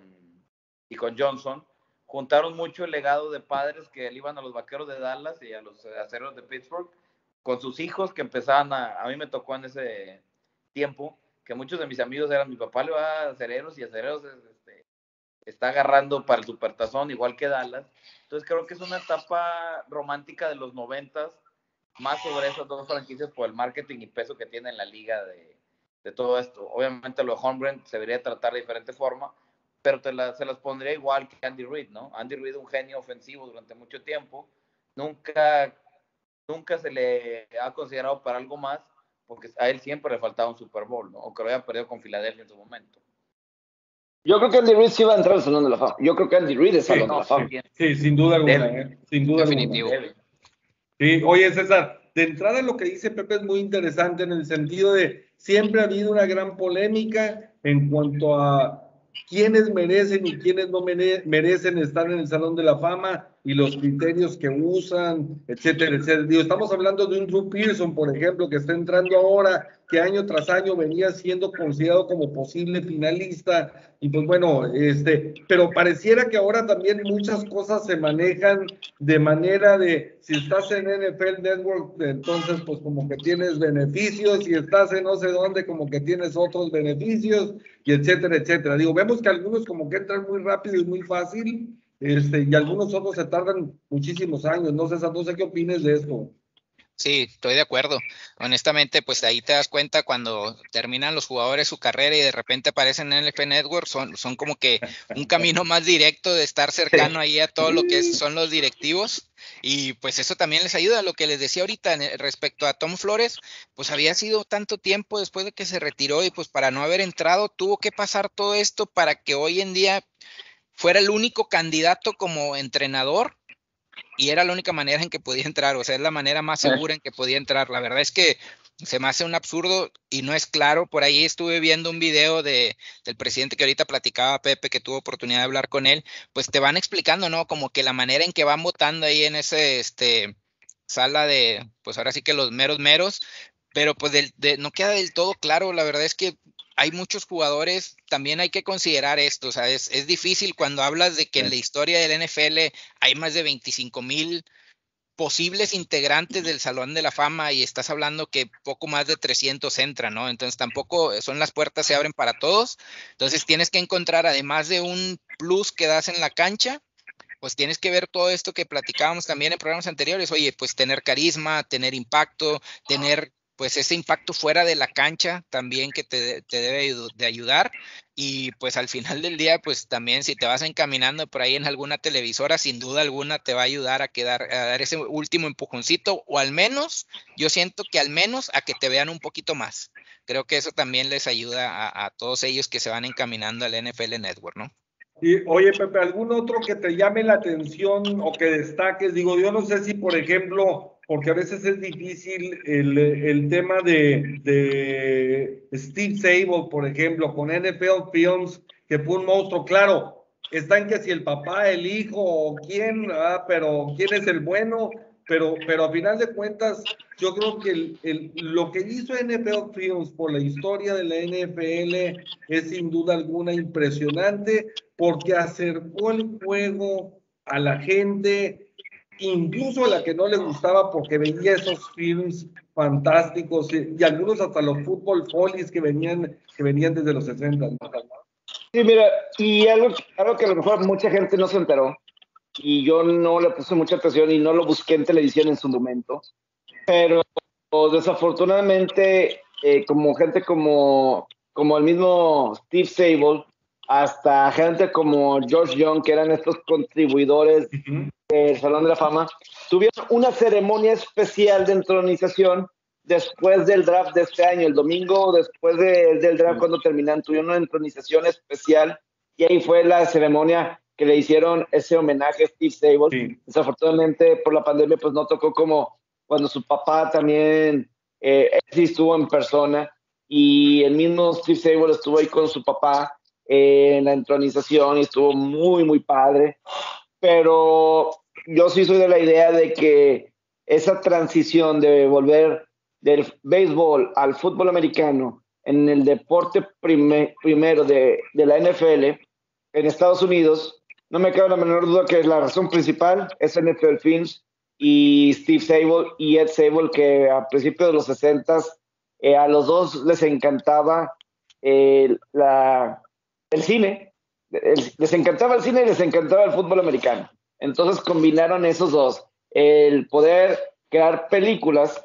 Speaker 5: y con Johnson, juntaron mucho el legado de padres que le iban a los Vaqueros de Dallas y a los Aceros de Pittsburgh con sus hijos que empezaban a, a mí me tocó en ese tiempo, que muchos de mis amigos eran, mi papá le va a Acereros y Acereros está agarrando para el supertazón, igual que Dallas. Entonces creo que es una etapa romántica de los noventas, más sobre esas dos franquicias por el marketing y peso que tiene en la liga de, de todo esto. Obviamente lo de Holmgren se debería tratar de diferente forma, pero te se las pondría igual que Andy Reid, ¿no? Andy Reid, un genio ofensivo durante mucho tiempo, nunca, nunca se le ha considerado para algo más, porque a él siempre le faltaba un Super Bowl, ¿no? O que lo había perdido con Filadelfia en su momento.
Speaker 3: Yo creo que Andy Reid sí va a entrar al Salón de la Fama. Yo creo que Andy Reid es Salón de la Fama.
Speaker 2: Sí, sin duda alguna. ¿eh? Sin duda
Speaker 4: Definitivo.
Speaker 2: Alguna. Sí, oye César, de entrada lo que dice Pepe es muy interesante en el sentido de siempre ha habido una gran polémica en cuanto a quiénes merecen y quiénes no merecen estar en el Salón de la Fama y los criterios que usan, etcétera, etcétera. Digo, estamos hablando de un Drew Pearson, por ejemplo, que está entrando ahora, que año tras año venía siendo considerado como posible finalista, y pues bueno, este, pero pareciera que ahora también muchas cosas se manejan de manera de, si estás en NFL Network, entonces pues como que tienes beneficios, si estás en no sé dónde, como que tienes otros beneficios, y etcétera, etcétera. Digo, vemos que algunos como que entran muy rápido y muy fácil, este, y algunos otros se tardan muchísimos años. No sé, no sé qué opines de esto.
Speaker 4: Sí, estoy de acuerdo. Honestamente, pues ahí te das cuenta cuando terminan los jugadores su carrera y de repente aparecen en el F Network, son, son como que un camino más directo de estar cercano ahí a todo lo que son los directivos. Y pues eso también les ayuda. Lo que les decía ahorita respecto a Tom Flores, pues había sido tanto tiempo después de que se retiró y pues para no haber entrado tuvo que pasar todo esto para que hoy en día fuera el único candidato como entrenador y era la única manera en que podía entrar, o sea, es la manera más segura en que podía entrar. La verdad es que se me hace un absurdo y no es claro. Por ahí estuve viendo un video de, del presidente que ahorita platicaba Pepe, que tuvo oportunidad de hablar con él, pues te van explicando, ¿no? Como que la manera en que van votando ahí en ese, este, sala de, pues ahora sí que los meros meros, pero pues no queda del todo claro. La verdad es que hay muchos jugadores, también hay que considerar esto, o sea, es, difícil cuando hablas de que en la historia del NFL hay más de 25 mil posibles integrantes del Salón de la Fama y estás hablando que poco más de 300 entran, ¿no? Entonces tampoco son las puertas se abren para todos, entonces tienes que encontrar además de un plus que das en la cancha, pues tienes que ver todo esto que platicábamos también en programas anteriores, oye, pues tener carisma, tener impacto, tener pues ese impacto fuera de la cancha también que te, debe de ayudar. Y pues al final del día pues también si te vas encaminando por ahí en alguna televisora sin duda alguna te va a ayudar a quedar a dar ese último empujoncito o al menos yo siento que al menos a que te vean un poquito más. Creo que eso también les ayuda a, a todos ellos que se van encaminando al NFL Network no
Speaker 2: y, oye, Pepe, ¿algún otro que te llame la atención o que destaques? Digo, yo no sé si, por ejemplo, porque a veces es difícil el, el tema de, de, Steve Sable, por ejemplo, con NFL Films, que fue un monstruo. Claro, está en que si el papá, el hijo, o quién, ah, pero quién es el bueno, pero, pero a final de cuentas, yo creo que el, el, lo que hizo NFL Films por la historia de la NFL es sin duda alguna impresionante, porque acercó el juego a la gente, incluso a la que no le gustaba porque veía esos films fantásticos y, algunos hasta los fútbol folies que venían, que venían desde los 60.
Speaker 3: Sí, mira, y algo, algo que a lo mejor mucha gente no se enteró, y yo no le puse mucha atención y no lo busqué en televisión en su momento, pero desafortunadamente, eh, como gente como, como el mismo Steve Sable, hasta gente como George Young, que eran estos contribuidores del Salón de la Fama, tuvieron una ceremonia especial de entronización después del draft de este año, el domingo después del draft cuando terminaron, tuvieron una entronización especial y ahí fue la ceremonia que le hicieron ese homenaje a Steve Sable. Desafortunadamente por la pandemia pues no tocó como cuando su papá también eh, sí estuvo en persona y el mismo Steve Sable estuvo ahí con su papá en la entronización y estuvo muy, muy padre. Pero yo sí soy de la idea de que esa transición de volver del béisbol al fútbol americano en el deporte primero de, la NFL en Estados Unidos, no me cabe la menor duda que la razón principal es NFL Films y Steve Sable y Ed Sable, que a principios de los 60 eh, a los dos les encantaba eh, el cine. les encantaba el cine y les encantaba el fútbol americano. Entonces combinaron esos dos, el poder crear películas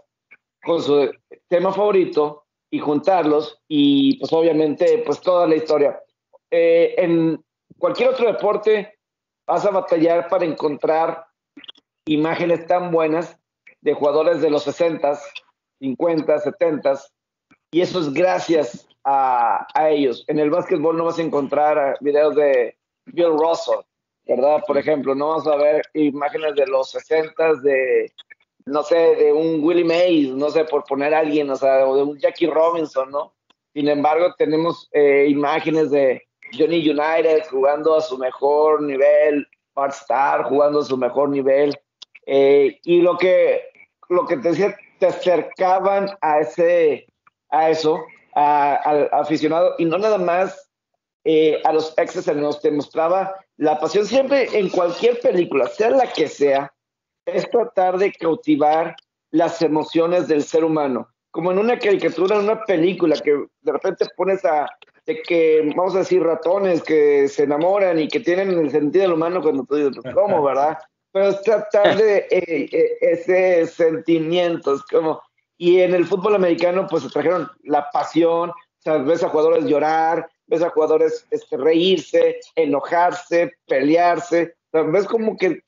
Speaker 3: con su tema favorito y juntarlos y pues obviamente pues toda la historia. Eh, en cualquier otro deporte vas a batallar para encontrar imágenes tan buenas de jugadores de los 60, 50, 70 y eso es gracias a, ellos. En el básquetbol no vas a encontrar videos de Bill Russell, ¿verdad? Por ejemplo, no vas a ver imágenes de los 60 de, no sé, de un Willie Mays, no sé, por poner a alguien, o sea, o de un Jackie Robinson, ¿no? Sin embargo, tenemos eh, imágenes de Johnny United jugando a su mejor nivel, Bart Star jugando a su mejor nivel, eh, y lo que, lo que te decía, te acercaban a ese, a eso, al aficionado, y no nada más eh, a los exes nos te mostraba la pasión siempre en cualquier película, sea la que sea, es tratar de cautivar las emociones del ser humano. Como en una caricatura, en una película, que de repente pones a, de que, vamos a decir, ratones que se enamoran y que tienen el sentido del humano cuando tú dices, pues, ¿cómo, verdad? Pero es tratar de (laughs) eh, eh, ese sentimiento, es como, y en el fútbol americano, pues se trajeron la pasión, o sea, ves a jugadores llorar, ves a jugadores este, reírse, enojarse, pelearse, o sea, ves como que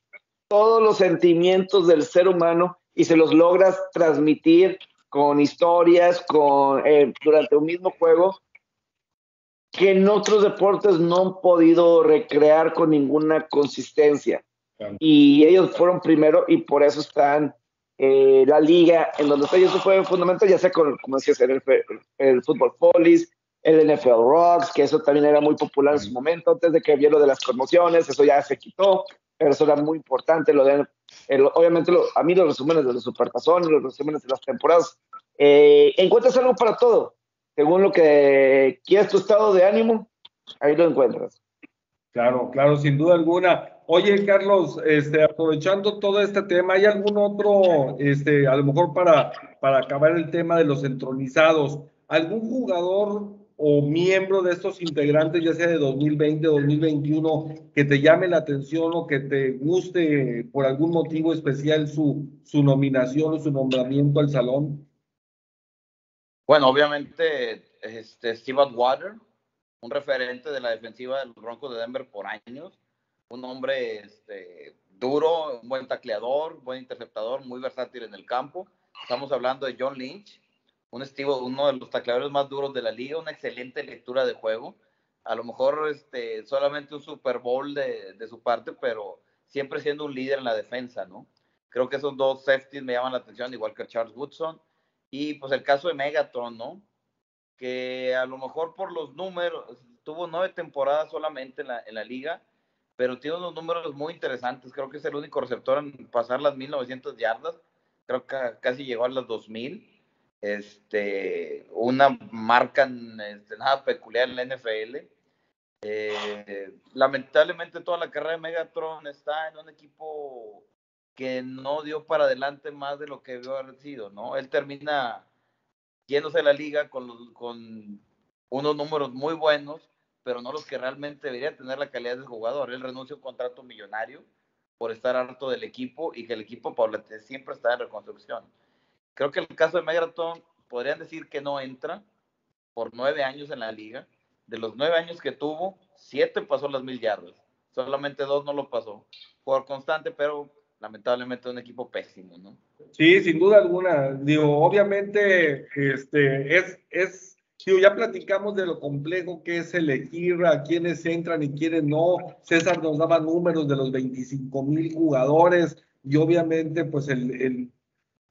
Speaker 3: todos los sentimientos del ser humano y se los logras transmitir con historias, con eh, durante un mismo juego, que en otros deportes no han podido recrear con ninguna consistencia. Y ellos fueron primero y por eso están eh, la liga en donde ellos fue fundamental, ya sea con, como decías, el, el, fútbol polis, el NFL Rocks, que eso también era muy popular en su momento, antes de que había lo de las conmociones, eso ya se quitó, pero eso era muy importante, lo de, obviamente a mí los resúmenes de los supertazones, los resúmenes de las temporadas, eh, encuentras algo para todo, según lo que quieras tu estado de ánimo, ahí lo encuentras.
Speaker 2: Claro, claro, sin duda alguna. Oye, Carlos, este, aprovechando todo este tema, ¿hay algún otro, este, a lo mejor para, para acabar el tema de los entronizados, algún jugador o miembro de estos integrantes, ya sea de 2020, 2021, que te llame la atención o que te guste por algún motivo especial su, su nominación o su nombramiento al salón?
Speaker 5: Bueno, obviamente, este, Steve Water, un referente de la defensiva del Broncos de Denver por años, un hombre este, duro, un buen tacleador, buen interceptador, muy versátil en el campo. Estamos hablando de John Lynch, un estilo, uno de los tacleadores más duros de la liga, una excelente lectura de juego. A lo mejor este, solamente un Super Bowl de, de, su parte, pero siempre siendo un líder en la defensa, ¿no? Creo que esos dos safeties me llaman la atención, igual que Charles Woodson. Y pues el caso de Megatron, ¿no? Que a lo mejor por los números, tuvo nueve temporadas solamente en la, en la liga, pero tiene unos números muy interesantes. Creo que es el único receptor en pasar las 1900 yardas. Creo que casi llegó a las 2000 este, una marca este, nada peculiar en la NFL. Eh, lamentablemente toda la carrera de Megatron está en un equipo que no dio para adelante más de lo que debió haber sido, ¿no? Él termina yéndose la liga con, con unos números muy buenos, pero no los que realmente debería tener la calidad del jugador. Él renuncia a un contrato millonario por estar harto del equipo y que el equipo siempre está en reconstrucción. Creo que el caso de Megatron podrían decir que no entra por nueve años en la liga. De los nueve años que tuvo, siete pasó las mil yardas. Solamente dos no lo pasó. Por constante, pero lamentablemente un equipo pésimo, ¿no?
Speaker 2: Sí, sin duda alguna. Digo, obviamente, este, es, es, digo, ya platicamos de lo complejo que es elegir a quienes entran y quienes no. César nos daba números de los 25 mil jugadores y obviamente, pues el, el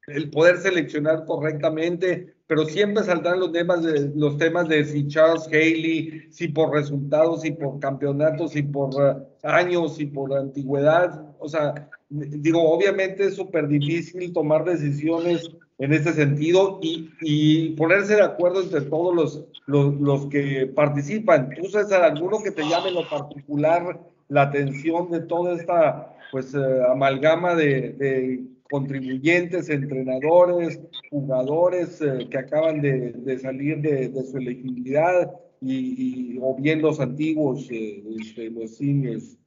Speaker 2: el poder seleccionar correctamente, pero siempre saldrán los temas de, los temas de si Charles Haley, si por resultados, si por campeonatos, si por uh, años, si por antigüedad. O sea, digo, obviamente es súper difícil tomar decisiones en este sentido y, y, ponerse de acuerdo entre todos los, los, los que participan. ¿Tú, César, alguno que te llame en lo particular la atención de toda esta pues uh, amalgama de contribuyentes, entrenadores, jugadores eh, que acaban de, salir de, su elegibilidad y, o bien los antiguos, eh, este, los seniors.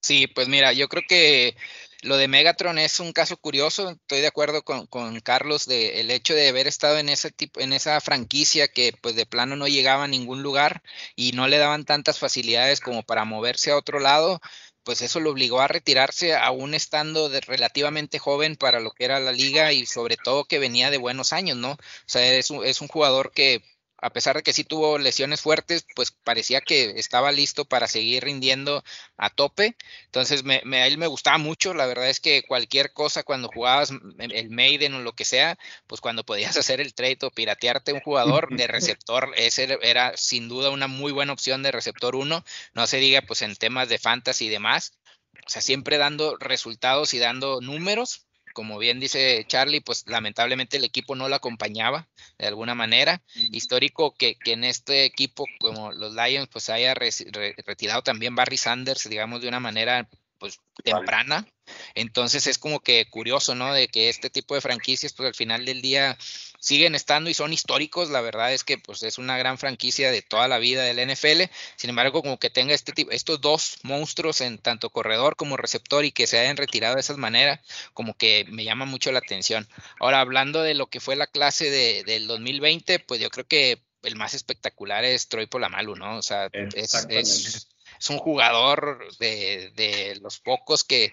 Speaker 4: Sí, pues mira, yo creo que lo de Megatron es un caso curioso. Estoy de acuerdo con, Carlos de el hecho de haber estado en ese tipo, en esa franquicia que pues de plano no llegaba a ningún lugar y no le daban tantas facilidades como para moverse a otro lado pues eso lo obligó a retirarse aún estando de relativamente joven para lo que era la liga y sobre todo que venía de buenos años, ¿no? O sea, es un, es un jugador que a pesar de que sí tuvo lesiones fuertes, pues parecía que estaba listo para seguir rindiendo a tope. Entonces, me, a él me gustaba mucho. La verdad es que cualquier cosa cuando jugabas el Maiden o lo que sea, pues cuando podías (laughs) hacer el trade o piratearte un jugador de (laughs) receptor, ese era sin duda una muy buena opción de receptor 1. No se diga pues en temas de fantasy y demás. O sea, siempre dando resultados y dando números como bien dice Charlie, pues lamentablemente el equipo no lo acompañaba de alguna manera. Histórico que, en este equipo, como los Lions, pues haya retirado también Barry Sanders, digamos, de una manera pues temprana. Entonces es como que curioso, ¿no? De que este tipo de franquicias, pues al final del día siguen estando y son históricos. La verdad es que pues es una gran franquicia de toda la vida del NFL. Sin embargo, como que tenga este tipo, estos dos monstruos en tanto corredor como receptor y que se hayan retirado de esa manera, como que me llama mucho la atención. Ahora, hablando de lo que fue la clase de, del 2020, pues yo creo que el más espectacular es Troy Polamalu, ¿no? O sea, es es un jugador de, los pocos que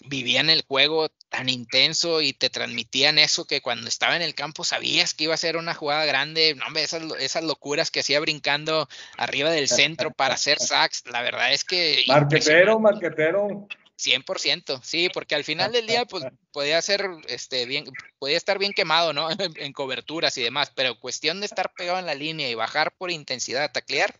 Speaker 4: vivían el juego tan intenso y te transmitían eso que cuando estaba en el campo sabías que iba a ser una jugada grande, no, esas, esas locuras que hacía brincando arriba del centro para hacer (laughs) sacks, la verdad es que...
Speaker 2: Marquetero, marquetero.
Speaker 4: 100%, sí, porque al final del día, pues podía ser, este, bien, podía estar bien quemado, ¿no? (laughs) En, coberturas y demás, pero cuestión de estar pegado en la línea y bajar por intensidad a taclear,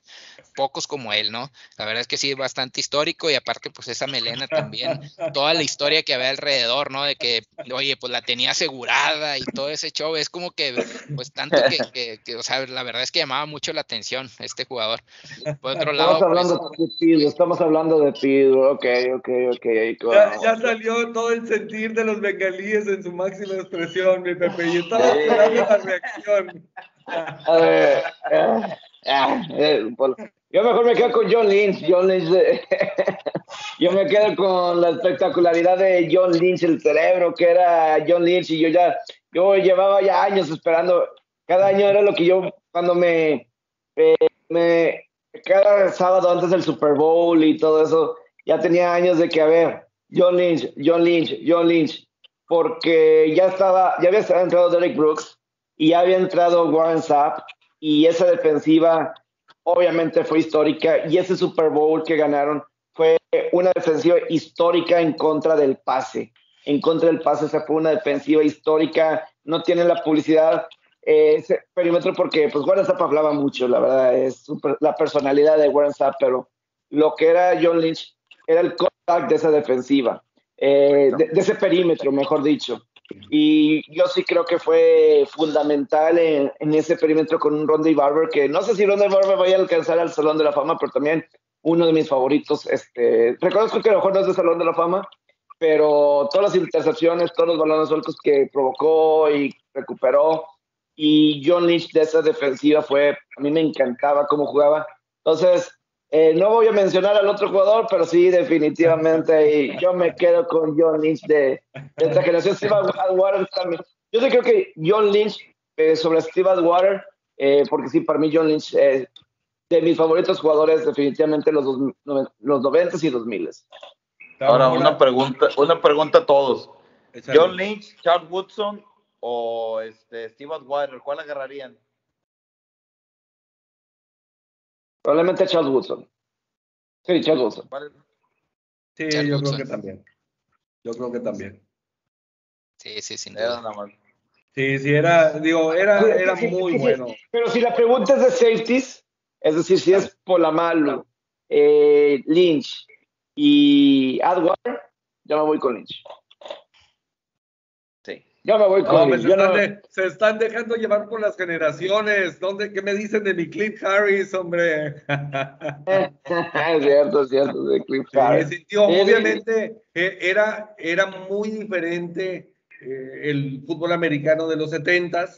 Speaker 4: pocos como él, ¿no? La verdad es que sí, bastante histórico y aparte, pues esa melena también, toda la historia que había alrededor, ¿no? De que, oye, pues la tenía asegurada y todo ese show, es como que, pues tanto que, (laughs) que, o sea, la verdad es que llamaba mucho la atención este jugador.
Speaker 3: Por otro lado, estamos hablando pues, de Pido, estamos hablando de Pido, ok, ok, ok.
Speaker 2: Ya, ya salió todo el sentir de los bengalíes en su máxima expresión, mi Pepe, y estaba esperando la reacción. A ver,
Speaker 3: eh, eh, yo mejor me quedo con John Lynch. John Lynch (laughs) yo me quedo con la espectacularidad de John Lynch, el cerebro que era John Lynch, y yo ya, yo llevaba ya años esperando. Cada año era lo que yo, cuando me, eh, me cada sábado antes del Super Bowl y todo eso, ya tenía años de que, a ver, John Lynch, John Lynch, John Lynch, porque ya estaba, ya había entrado Derek Brooks y ya había entrado Warren Sapp y esa defensiva obviamente fue histórica y ese Super Bowl que ganaron fue una defensiva histórica en contra del pase. En contra del pase, esa fue una defensiva histórica, no tiene la publicidad, eh, ese perímetro porque pues Warren Sapp hablaba mucho, la verdad, es la personalidad de Warren Sapp, pero lo que era John Lynch era el contact de esa defensiva, eh, de, ese perímetro, mejor dicho. Y yo sí creo que fue fundamental en, ese perímetro con un Rondy Barber, que no sé si Rondy Barber vaya a alcanzar al Salón de la Fama, pero también uno de mis favoritos. Este, reconozco que a lo mejor no es del Salón de la Fama, pero todas las intercepciones, todos los balones sueltos que provocó y recuperó, y John Lynch de esa defensiva fue, a mí me encantaba cómo jugaba. Entonces, eh, no voy a mencionar al otro jugador, pero sí, definitivamente, y yo me quedo con John Lynch de, esta generación. Steve Atwater también. Yo sí creo que John Lynch eh, sobre Steve Atwater, eh, porque sí, para mí John Lynch es de mis favoritos jugadores, definitivamente los, dos, los 90 y 2000.
Speaker 5: Ahora, una pregunta, una pregunta a todos. John Lynch, Charles Woodson o este, Steve Atwater, ¿cuál agarrarían?
Speaker 3: Probablemente Charles Woodson. Sí, Charles Woodson.
Speaker 2: Sí, yo creo que también. Yo creo que también.
Speaker 4: Sí, sí, sin duda.
Speaker 2: Sí, sí, era, digo, era, era muy bueno.
Speaker 3: Pero si la pregunta es de safeties, es decir, si es Polamalu, eh, Lynch y Adward, yo me voy con Lynch.
Speaker 2: Ya me voy con Se están dejando llevar por las generaciones. ¿Dónde, ¿Qué me dicen de mi Cliff Harris, hombre? (laughs)
Speaker 3: es cierto, es cierto, de Cliff Harris.
Speaker 2: obviamente eh, era, era muy diferente eh, el fútbol americano de los 70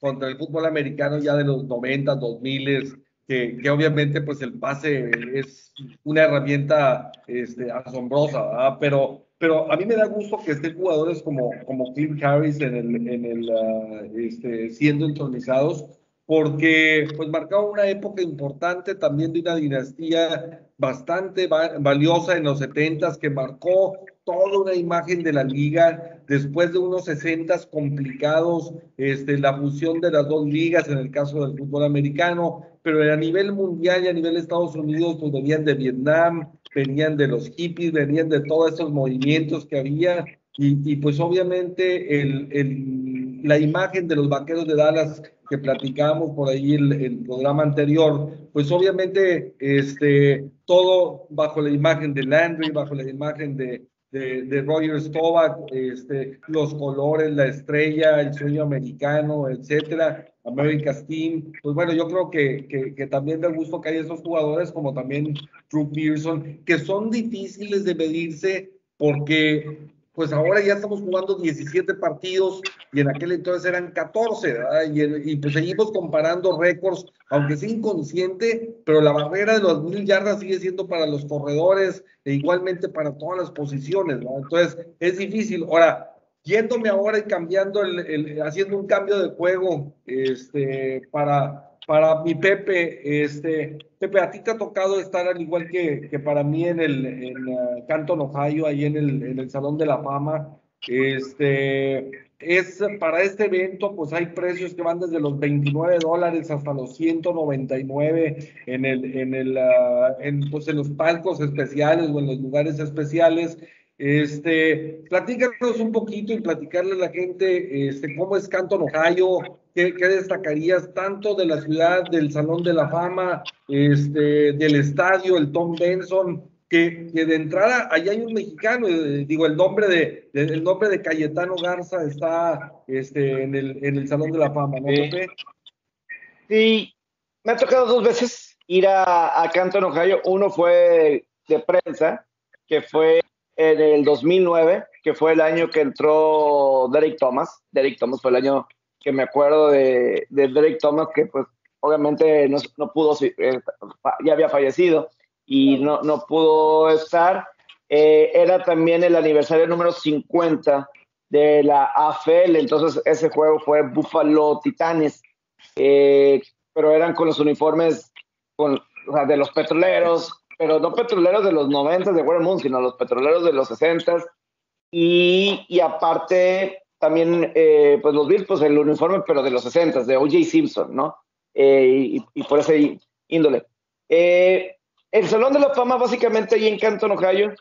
Speaker 2: contra el fútbol americano ya de los 90, 2000 que, que obviamente pues el pase es una herramienta este, asombrosa, pero pero a mí me da gusto que estén jugadores como, como Cliff Harris en el, en el, ah, este, siendo entronizados, porque pues marcaba una época importante también de una dinastía bastante valiosa en los 70 que marcó toda una imagen de la liga después de unos 60 complicados, este, la fusión de las dos ligas en el caso del fútbol americano, pero a nivel mundial y a nivel de Estados Unidos, pues venían de Vietnam, venían de los hippies, venían de todos estos movimientos que había, y, y pues obviamente el, el, la imagen de los vaqueros de Dallas que platicamos por ahí el, el programa anterior, pues obviamente este, todo bajo la imagen de Landry, bajo la imagen de, de, de Roger Staubach, este, los colores, la estrella, el sueño americano, etcétera, America's Team. Pues bueno, yo creo que, que, que también da gusto que hay esos jugadores como también Drew Pearson, que son difíciles de medirse porque pues ahora ya estamos jugando 17 partidos y en aquel entonces eran 14, ¿verdad? Y, y, pues seguimos comparando récords, aunque sea inconsciente, pero la barrera de los mil yardas sigue siendo para los corredores e igualmente para todas las posiciones, ¿no? Entonces es difícil. Ahora, yéndome ahora y cambiando, el, el, haciendo un cambio de juego este, para, para mi Pepe, este, Pepe, a ti te ha tocado estar al igual que, que para mí en el en, uh, Canton, Ohio, ahí en el, en el Salón de la Fama. Este, es para este evento, pues hay precios que van desde los 29 dólares hasta los 199 en el, en el, uh, en, pues en los palcos especiales o en los lugares especiales. Este, platícanos un poquito y platicarle a la gente este, cómo es Canton, Ohio, qué, qué, destacarías tanto de la ciudad, del Salón de la Fama, este, del estadio, el Tom Benson, que, que de entrada allá hay un mexicano, eh, digo, el nombre de, de, el nombre de Cayetano Garza está este, en, el, en el Salón de la Fama, ¿no,
Speaker 3: sí. Sí, me ha tocado dos veces ir a, a Canton, Ohio. Uno fue de prensa, que fue en el 2009, que fue el año que entró Derek Thomas. Derek Thomas fue el año que me acuerdo de, de Derek Thomas, que pues obviamente no, no pudo, eh, ya había fallecido y no, no pudo estar. Eh, era también el aniversario número 50 de la AFL, entonces ese juego fue Buffalo Titanes, eh, pero eran con los uniformes con, o sea, de los petroleros, pero no petroleros de los 90 de War Moon, sino los petroleros de los 60 y, y aparte también eh, pues los Bills, pues el uniforme, pero de los 60 de O.J. Simpson, ¿no? Eh, y, y, por ese índole. Eh, el Salón de la Fama, básicamente, ahí en Canton, Ohio,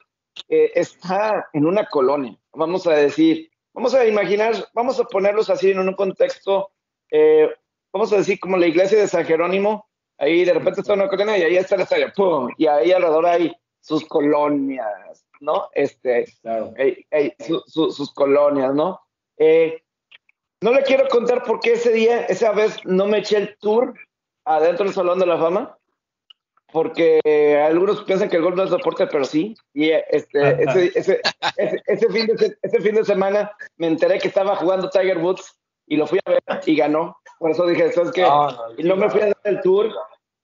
Speaker 3: eh, está en una colonia, vamos a decir, vamos a imaginar, vamos a ponerlos así en un contexto, eh, vamos a decir como la iglesia de San Jerónimo, ahí de repente está una colonia y ahí está el estadio, ¡pum! y ahí alrededor hay sus colonias, ¿no? Este, claro. hay su, su, sus colonias, ¿no? Eh, no le quiero contar por qué ese día, esa vez, no me eché el tour adentro del Salón de la Fama, porque algunos piensan que el gol no es deporte, pero sí. Y este, (laughs) ese, ese, ese, fin de, ese fin de semana me enteré que estaba jugando Tiger Woods y lo fui a ver y ganó. Por eso dije, ¿sabes qué? No, no, y no me fui a dar el tour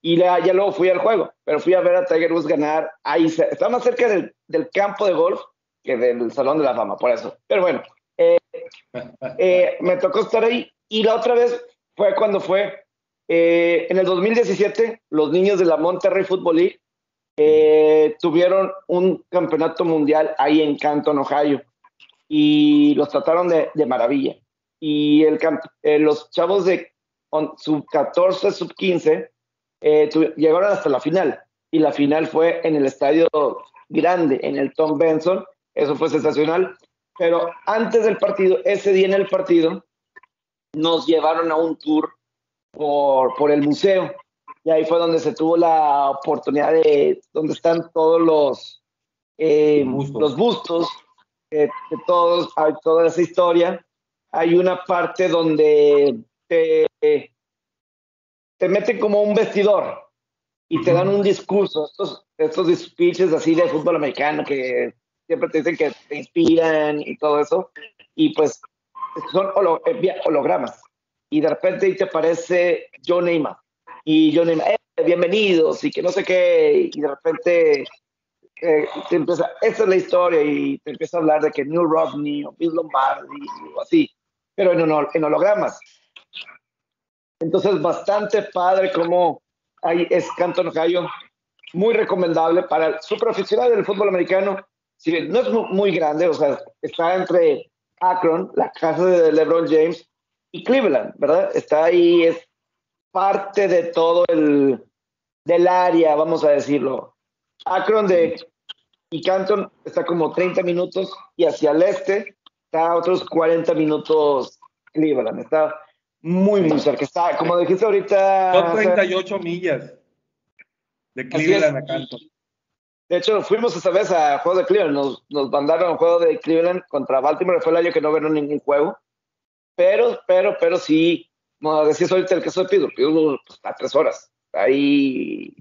Speaker 3: y ya, ya luego fui al juego, pero fui a ver a Tiger Woods ganar. Ahí está más cerca del, del campo de golf que del Salón de la Fama, por eso. Pero bueno, eh, eh, me tocó estar ahí y la otra vez fue cuando fue eh, en el 2017 los niños de la Monterrey Football League eh, tuvieron un campeonato mundial ahí en Canton, Ohio y los trataron de, de maravilla y el, eh, los chavos de sub 14, sub 15 llegaron hasta la final y la final fue en el estadio grande, en el Tom Benson, eso fue sensacional pero antes del partido, ese día en el partido, nos llevaron a un tour por, por el museo. Y ahí fue donde se tuvo la oportunidad de, donde están todos los, eh, bustos. los bustos eh, de todos, hay toda esa historia. Hay una parte donde te, te meten como un vestidor y te dan un discurso, estos, estos speeches así de fútbol americano que siempre te dicen que te inspiran y todo eso, y pues son holo, eh, hologramas. Y de repente ahí te aparece John Neymar, y John Neymar, eh, bienvenidos, y que no sé qué, y de repente eh, te empieza, esta es la historia, y te empieza a hablar de que New Rodney, o Bill Lombardi, o así, pero en, en hologramas. Entonces, bastante padre como hay es Canton Ohio, muy recomendable para el super aficionado del fútbol americano si bien no es muy grande, o sea, está entre Akron, la casa de LeBron James, y Cleveland, ¿verdad? Está ahí, es parte de todo el del área, vamos a decirlo. Akron de y Canton está como 30 minutos y hacia el este está otros 40 minutos Cleveland. Está muy, muy cerca. Está, como dijiste ahorita.
Speaker 2: Son 38 millas de Cleveland a Canton.
Speaker 3: De hecho, fuimos esta vez a juego de Cleveland. Nos, nos mandaron a juego de Cleveland contra Baltimore. Fue el año que no vieron ningún juego. Pero, pero, pero sí, como decías ahorita el caso de Pittsburgh, Pittsburgh pues, a tres horas. Ahí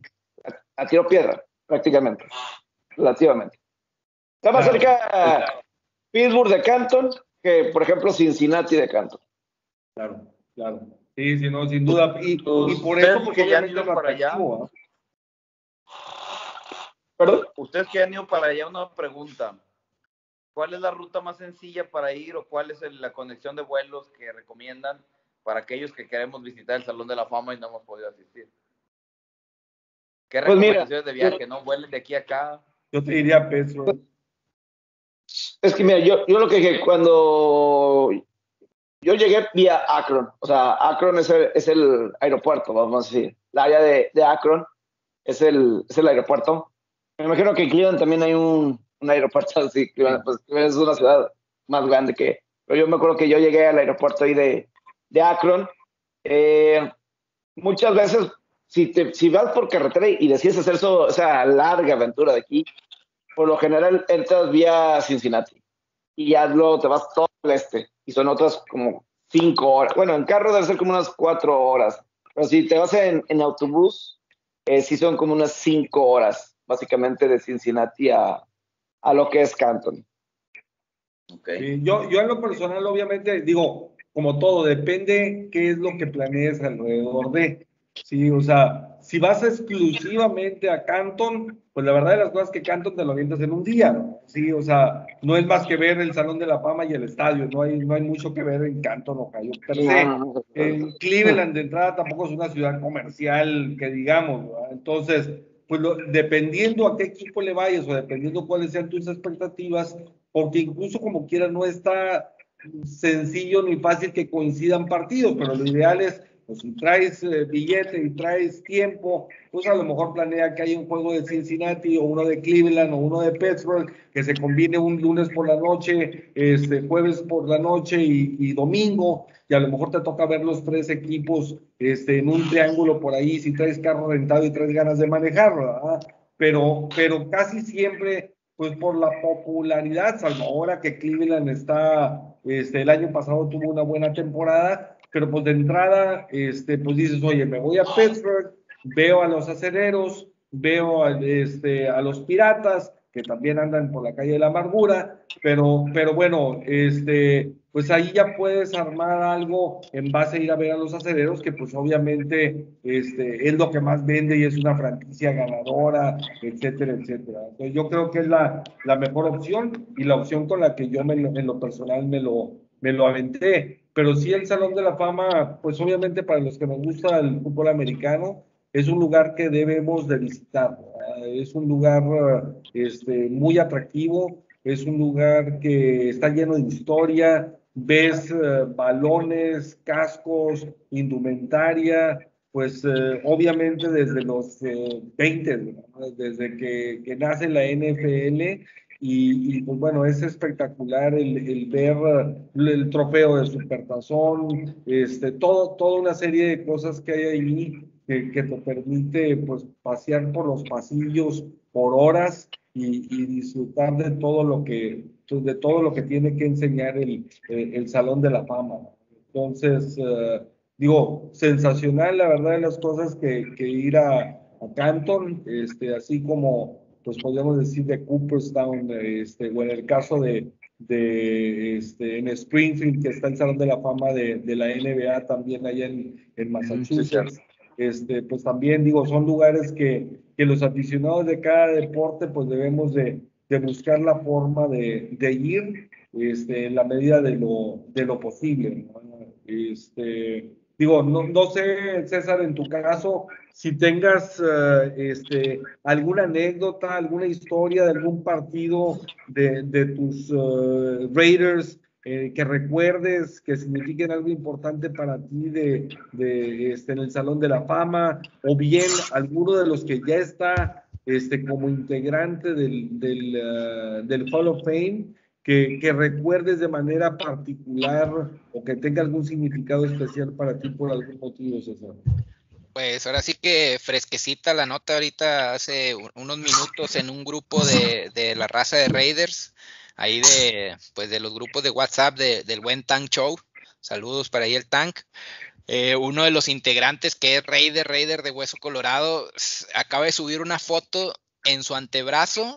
Speaker 3: a, tiro piedra, prácticamente. Relativamente. Está más cerca Pittsburgh de Canton que, por ejemplo, Cincinnati de Canton.
Speaker 2: Claro, claro. Sí, sí, no, sin duda. Y, y por
Speaker 5: eso, porque ya han ido para allá.
Speaker 3: ¿Perdón?
Speaker 5: Ustedes que han ido para allá, una pregunta. ¿Cuál es la ruta más sencilla para ir o cuál es la conexión de vuelos que recomiendan para aquellos que queremos visitar el Salón de la Fama y no hemos podido asistir? ¿Qué pues recomendaciones de viaje? ¿No vuelen de aquí a acá?
Speaker 2: Yo te diría Petro.
Speaker 3: Es que mira, yo, yo lo que cuando yo llegué vía Akron, o sea, Akron es el, es el aeropuerto, vamos a decir. La área de, de Akron es el, es el aeropuerto. Me imagino que en Cleveland también hay un, un aeropuerto (laughs) así. Cleveland, pues, es una ciudad más grande que. Pero yo me acuerdo que yo llegué al aeropuerto ahí de, de Akron. Eh, muchas veces, si, te, si vas por carretera y decides hacer eso, esa larga aventura de aquí, por lo general entras vía Cincinnati y ya luego te vas todo el este y son otras como cinco horas. Bueno, en carro debe ser como unas cuatro horas, pero si te vas en, en autobús, eh, sí son como unas cinco horas, básicamente de Cincinnati a, a lo que es Canton.
Speaker 2: Okay. yo, yo en lo personal, obviamente, digo, como todo, depende qué es lo que planees alrededor de. Sí, o sea, si vas exclusivamente a Canton, pues la verdad de las cosas que Canton te lo avientas en un día, ¿no? Sí, o sea, no es más que ver el Salón de la Fama y el estadio, no hay, no hay mucho que ver en Canton, Ohio. Pero en Cleveland de entrada tampoco es una ciudad comercial que digamos, ¿verdad? Entonces, pues dependiendo a qué equipo le vayas o dependiendo cuáles sean tus expectativas, porque incluso como quiera no está sencillo ni fácil que coincidan partidos, pero lo ideal es, pues si traes eh, billete y traes tiempo, pues a lo mejor planea que hay un juego de Cincinnati o uno de Cleveland o uno de Pittsburgh, que se combine un lunes por la noche, este jueves por la noche y, domingo, y a lo mejor te toca ver los tres equipos este, en un triángulo por ahí, si traes carro rentado y traes ganas de manejarlo, Pero, pero casi siempre pues por la popularidad, salvo ahora que Cleveland está, este, el año pasado tuvo una buena temporada, pero pues de entrada, este, pues dices, oye, me voy a Pittsburgh, veo a los acereros, veo a, este, a los piratas, que también andan por la calle de la amargura, pero, pero bueno, este, pues ahí ya puedes armar algo en base a ir a ver a los acereros, que pues obviamente este, es lo que más vende y es una franquicia ganadora, etcétera, etcétera. Entonces yo creo que es la, la mejor opción y la opción con la que yo me, en lo personal me lo, me lo aventé. Pero sí el Salón de la Fama, pues obviamente para los que nos gusta el fútbol americano, es un lugar que debemos de visitar. Es un lugar este, muy atractivo, es un lugar que está lleno de historia, ves eh, balones, cascos, indumentaria, pues eh, obviamente desde los 20, eh, desde que, que, nace la NFL, y, pues bueno, es espectacular el, el, ver el trofeo de Supertazón, este, todo, toda una serie de cosas que hay ahí que, que te permite pues pasear por los pasillos por horas y, disfrutar de todo lo que de todo lo que tiene que enseñar el, el, Salón de la Fama. Entonces, eh, digo, sensacional la verdad de las cosas que, que ir a, a, Canton, este, así como, pues podríamos decir de Cooperstown, este, o en el caso de, de este, en Springfield, que está el Salón de la Fama de, de la NBA también allá en, en Massachusetts. Este, pues también digo, son lugares que, que los aficionados de cada deporte pues debemos de, de buscar la forma de, de, ir este, en la medida de lo, de lo posible. Este, Digo, no, no sé, César, en tu caso, si tengas eh, este, alguna anécdota, alguna historia de algún partido de, tus uh, Raiders eh, que recuerdes, que signifiquen algo importante para ti de, de, este, en el Salón de la Fama, o bien alguno de los que ya está este, como integrante del, del, del Hall of Fame que, que, recuerdes de manera particular o que tenga algún significado especial para ti por algún motivo, César.
Speaker 4: Pues ahora sí que fresquecita la nota ahorita hace unos minutos en un grupo de, de la raza de Raiders, ahí de, pues de los grupos de WhatsApp de, del buen Tank Show. Saludos para ahí el Tank. Eh, uno de los integrantes que es Raider, Raider de Hueso Colorado, acaba de subir una foto en su antebrazo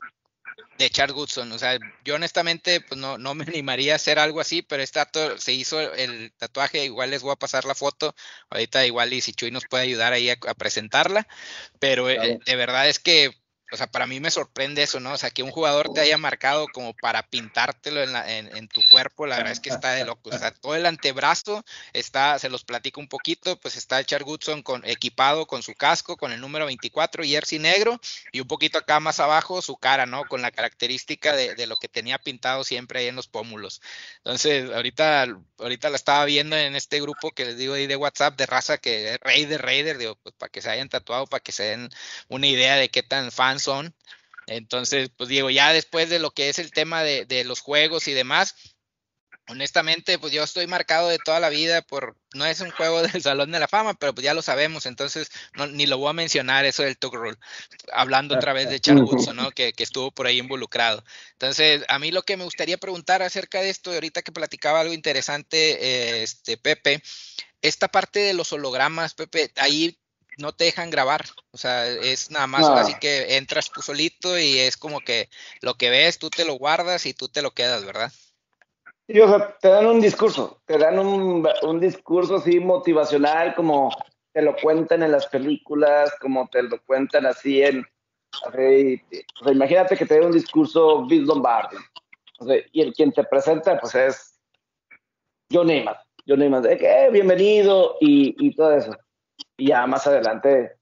Speaker 4: de Charles Goodson. O sea, yo honestamente pues no, no me (laughs) animaría a hacer algo así, pero este se hizo el tatuaje, igual les voy a pasar la foto, ahorita igual y si Chuy nos puede ayudar ahí a, a presentarla, pero claro. eh, de verdad es que o sea, para mí me sorprende eso, ¿no? O sea, que un jugador te haya marcado como para pintártelo en, la, en, en, tu cuerpo, la verdad es que está de loco. O sea, todo el antebrazo está, se los platico un poquito, pues está Char Goodson con, equipado con su casco, con el número 24, jersey negro, y un poquito acá más abajo su cara, ¿no? Con la característica de, de lo que tenía pintado siempre ahí en los pómulos. Entonces, ahorita, ahorita la estaba viendo en este grupo que les digo ahí de WhatsApp de raza que es Raider, Raider, digo, pues para que se hayan tatuado, para que se den una idea de qué tan fans son. Entonces, pues digo, ya después de lo que es el tema de, de, los juegos y demás, honestamente, pues yo estoy marcado de toda la vida por, no es un juego (laughs) del Salón de la Fama, pero pues ya lo sabemos, entonces no, ni lo voy a mencionar eso del Tug Rule, hablando otra vez de (laughs) Charles Woodson, ¿no? Que, que, estuvo por ahí involucrado. Entonces, a mí lo que me gustaría preguntar acerca de esto, ahorita que platicaba algo interesante, eh, este, Pepe, esta parte de los hologramas, Pepe, ahí no te dejan grabar, o sea, es nada más no. así que entras tú solito y es como que lo que ves, tú te lo guardas y tú te lo quedas, ¿verdad?
Speaker 3: Sí, o sea, te dan un discurso, te dan un, un discurso así motivacional, como te lo cuentan en las películas, como te lo cuentan así en... Así, o sea, imagínate que te den un discurso Bill Lombardi, o sea, y el quien te presenta, pues es John Neyman, John Neyman, de que bienvenido y, y todo eso y ya más adelante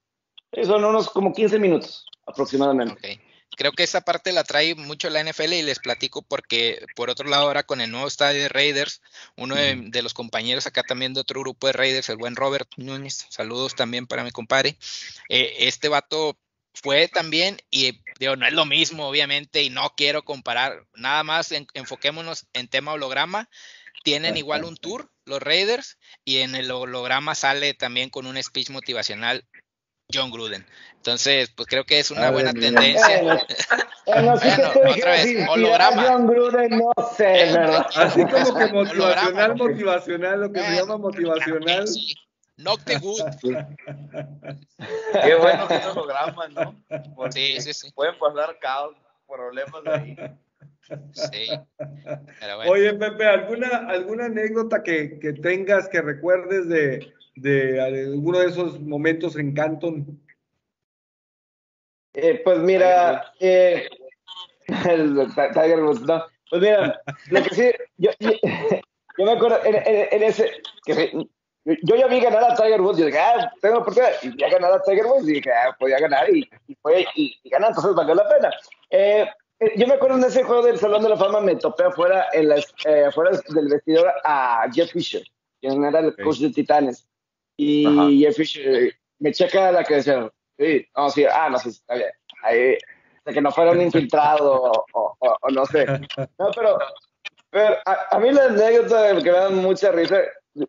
Speaker 3: son unos como 15 minutos aproximadamente.
Speaker 4: Okay. Creo que esa parte la trae mucho la NFL y les platico porque por otro lado ahora con el nuevo estadio de Raiders, uno de, de los compañeros acá también de otro grupo de Raiders, el buen Robert Núñez, saludos también para mi compadre, eh, este vato fue también y digo, no es lo mismo obviamente y no quiero comparar, nada más en, enfoquémonos en tema holograma, tienen igual un tour, los Raiders, y en el holograma sale también con un speech motivacional John Gruden. Entonces, pues creo que es una Ay, buena tendencia. (laughs)
Speaker 3: Bueno otra vez, decir, holograma. John Gruden, no sé, ¿verdad? (laughs)
Speaker 2: Así como que motivacional, motivacional, lo que se llama motivacional.
Speaker 4: Sí. Knock the.
Speaker 5: Qué bueno que es holograma, ¿no?
Speaker 4: Porque sí, sí, sí.
Speaker 5: Pueden pasar caos, problemas de ahí.
Speaker 4: Sí.
Speaker 2: Bueno. Oye, Pepe, ¿alguna, alguna anécdota que, que tengas, que recuerdes de, de, alguno de esos momentos en Canton?
Speaker 3: Eh, pues mira, eh, (laughs) Tiger Woods, no. Pues mira, lo que sí, yo, yo, yo me acuerdo en, en, en ese, que yo ya vi ganar a Tiger Woods y dije, ah, tengo oportunidad, y ya ganar a Tiger Woods y dije, ah, podía ganar y, y fue, y, y ganar, entonces valió la pena. Eh, yo me acuerdo en ese juego del Salón de la Fama, me topé afuera, en la, eh, afuera del vestidor a Jeff Fisher, quien era el coach de Titanes. Y Ajá. Jeff Fisher me checa la credencial. Sí, no, sí, ah, no, sí, está bien. Ahí, de que no fuera un infiltrado o, o, o, o, no sé. No, pero, pero a, a, mí la anécdota que me dan mucha risa,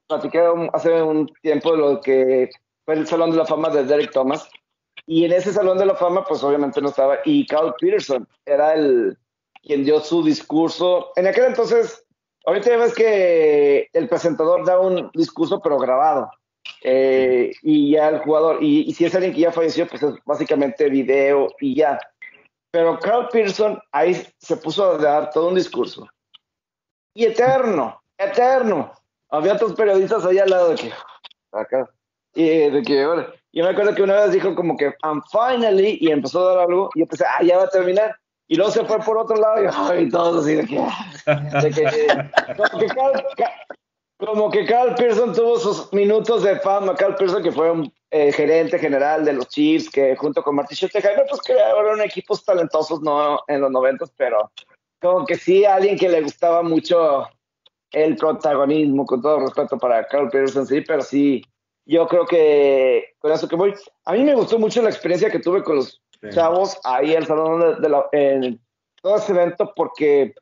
Speaker 3: platiqué hace un tiempo lo que fue el Salón de la Fama de Derek Thomas y en ese Salón de la Fama, pues obviamente no estaba. Y Carl Peterson era el quien dio su discurso. En aquel entonces, ahorita ya ves que el presentador da un discurso, pero grabado. Eh, y ya el jugador, y, y, si es alguien que ya falleció, pues es básicamente video y ya. Pero Carl Peterson ahí se puso a dar todo un discurso. Y eterno, eterno. Había otros periodistas ahí al lado de que, acá, y de que, bueno, yo me acuerdo que una vez dijo como que, I'm finally, y empezó a dar algo, y yo pensé, ah, ya va a terminar. Y luego se fue por otro lado, y ay, todos así de que, de que, Carl, como que Carl Pearson tuvo sus minutos de fama. Carl Pearson, que fue un eh, gerente general de los Chiefs, que junto con Martin Schottenheimer, pues crearon equipos talentosos no en los noventas, pero como que sí, alguien que le gustaba mucho el protagonismo, con todo respeto para Carl Pearson, sí, pero sí, yo creo que con eso que voy. A mí me gustó mucho la experiencia que tuve con los chavos ahí en el salón de, la, en todo ese evento, porque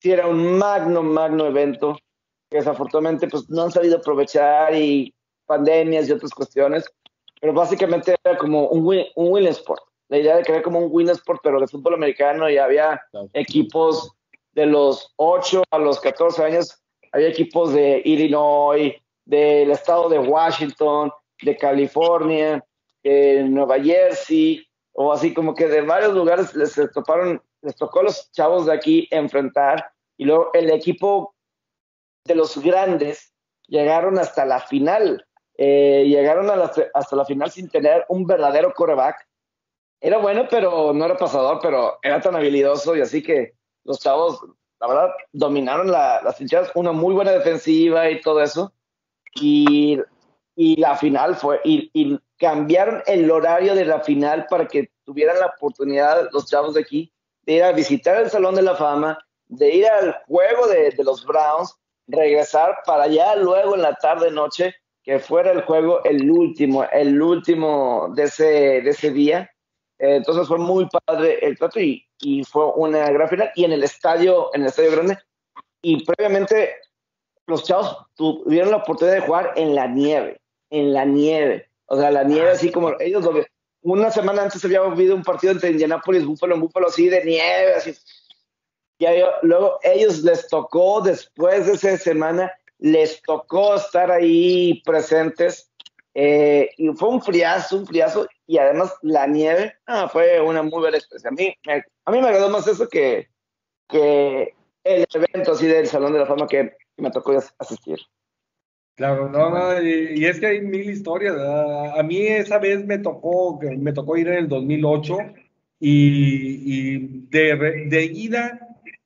Speaker 3: sí era un magno, magno evento que desafortunadamente pues no han sabido aprovechar y pandemias y otras cuestiones, pero básicamente era como un un win sport. La idea de crear como un win sport, pero de fútbol americano y había equipos de los 8 a los 14 años, había equipos de Illinois, del estado de Washington, de California, de Nueva Jersey, o así como que de varios lugares les toparon, les tocó a los chavos de aquí enfrentar, y luego el equipo de los grandes llegaron hasta la final. Eh, llegaron hasta la final sin tener un verdadero coreback. Era bueno, pero no era pasador, pero era tan habilidoso y así que los chavos, la verdad, dominaron las hinchadas, una muy buena defensiva y todo eso. Y, la final fue, y, y, cambiaron el horario de la final para que tuvieran la oportunidad los chavos de aquí de ir a visitar el Salón de la Fama, de ir al juego de, de los Browns regresar para allá luego en la tarde noche que fuera el juego el último, el último de ese, de ese día. Eh, entonces fue muy padre el trato y, y, fue una gran final. Y en el estadio, en el estadio grande, y previamente los chavos tuvieron la oportunidad de jugar en la nieve, en la nieve. O sea, la nieve así como ellos lo una semana antes había habido un partido entre Indianapolis, Búfalo, Búfalo, así de nieve, así y luego ellos les tocó, después de esa semana, les tocó estar ahí presentes. Eh, y fue un friazo, un friazo. Y además la nieve ah, fue una muy buena experiencia. A mí, me, a mí me agradó más eso que, que el evento así del Salón de la Fama que, me tocó asistir.
Speaker 2: Claro, no, no, y, es que hay mil historias. A mí esa vez me tocó, me tocó ir en el 2008 y, y de, de ida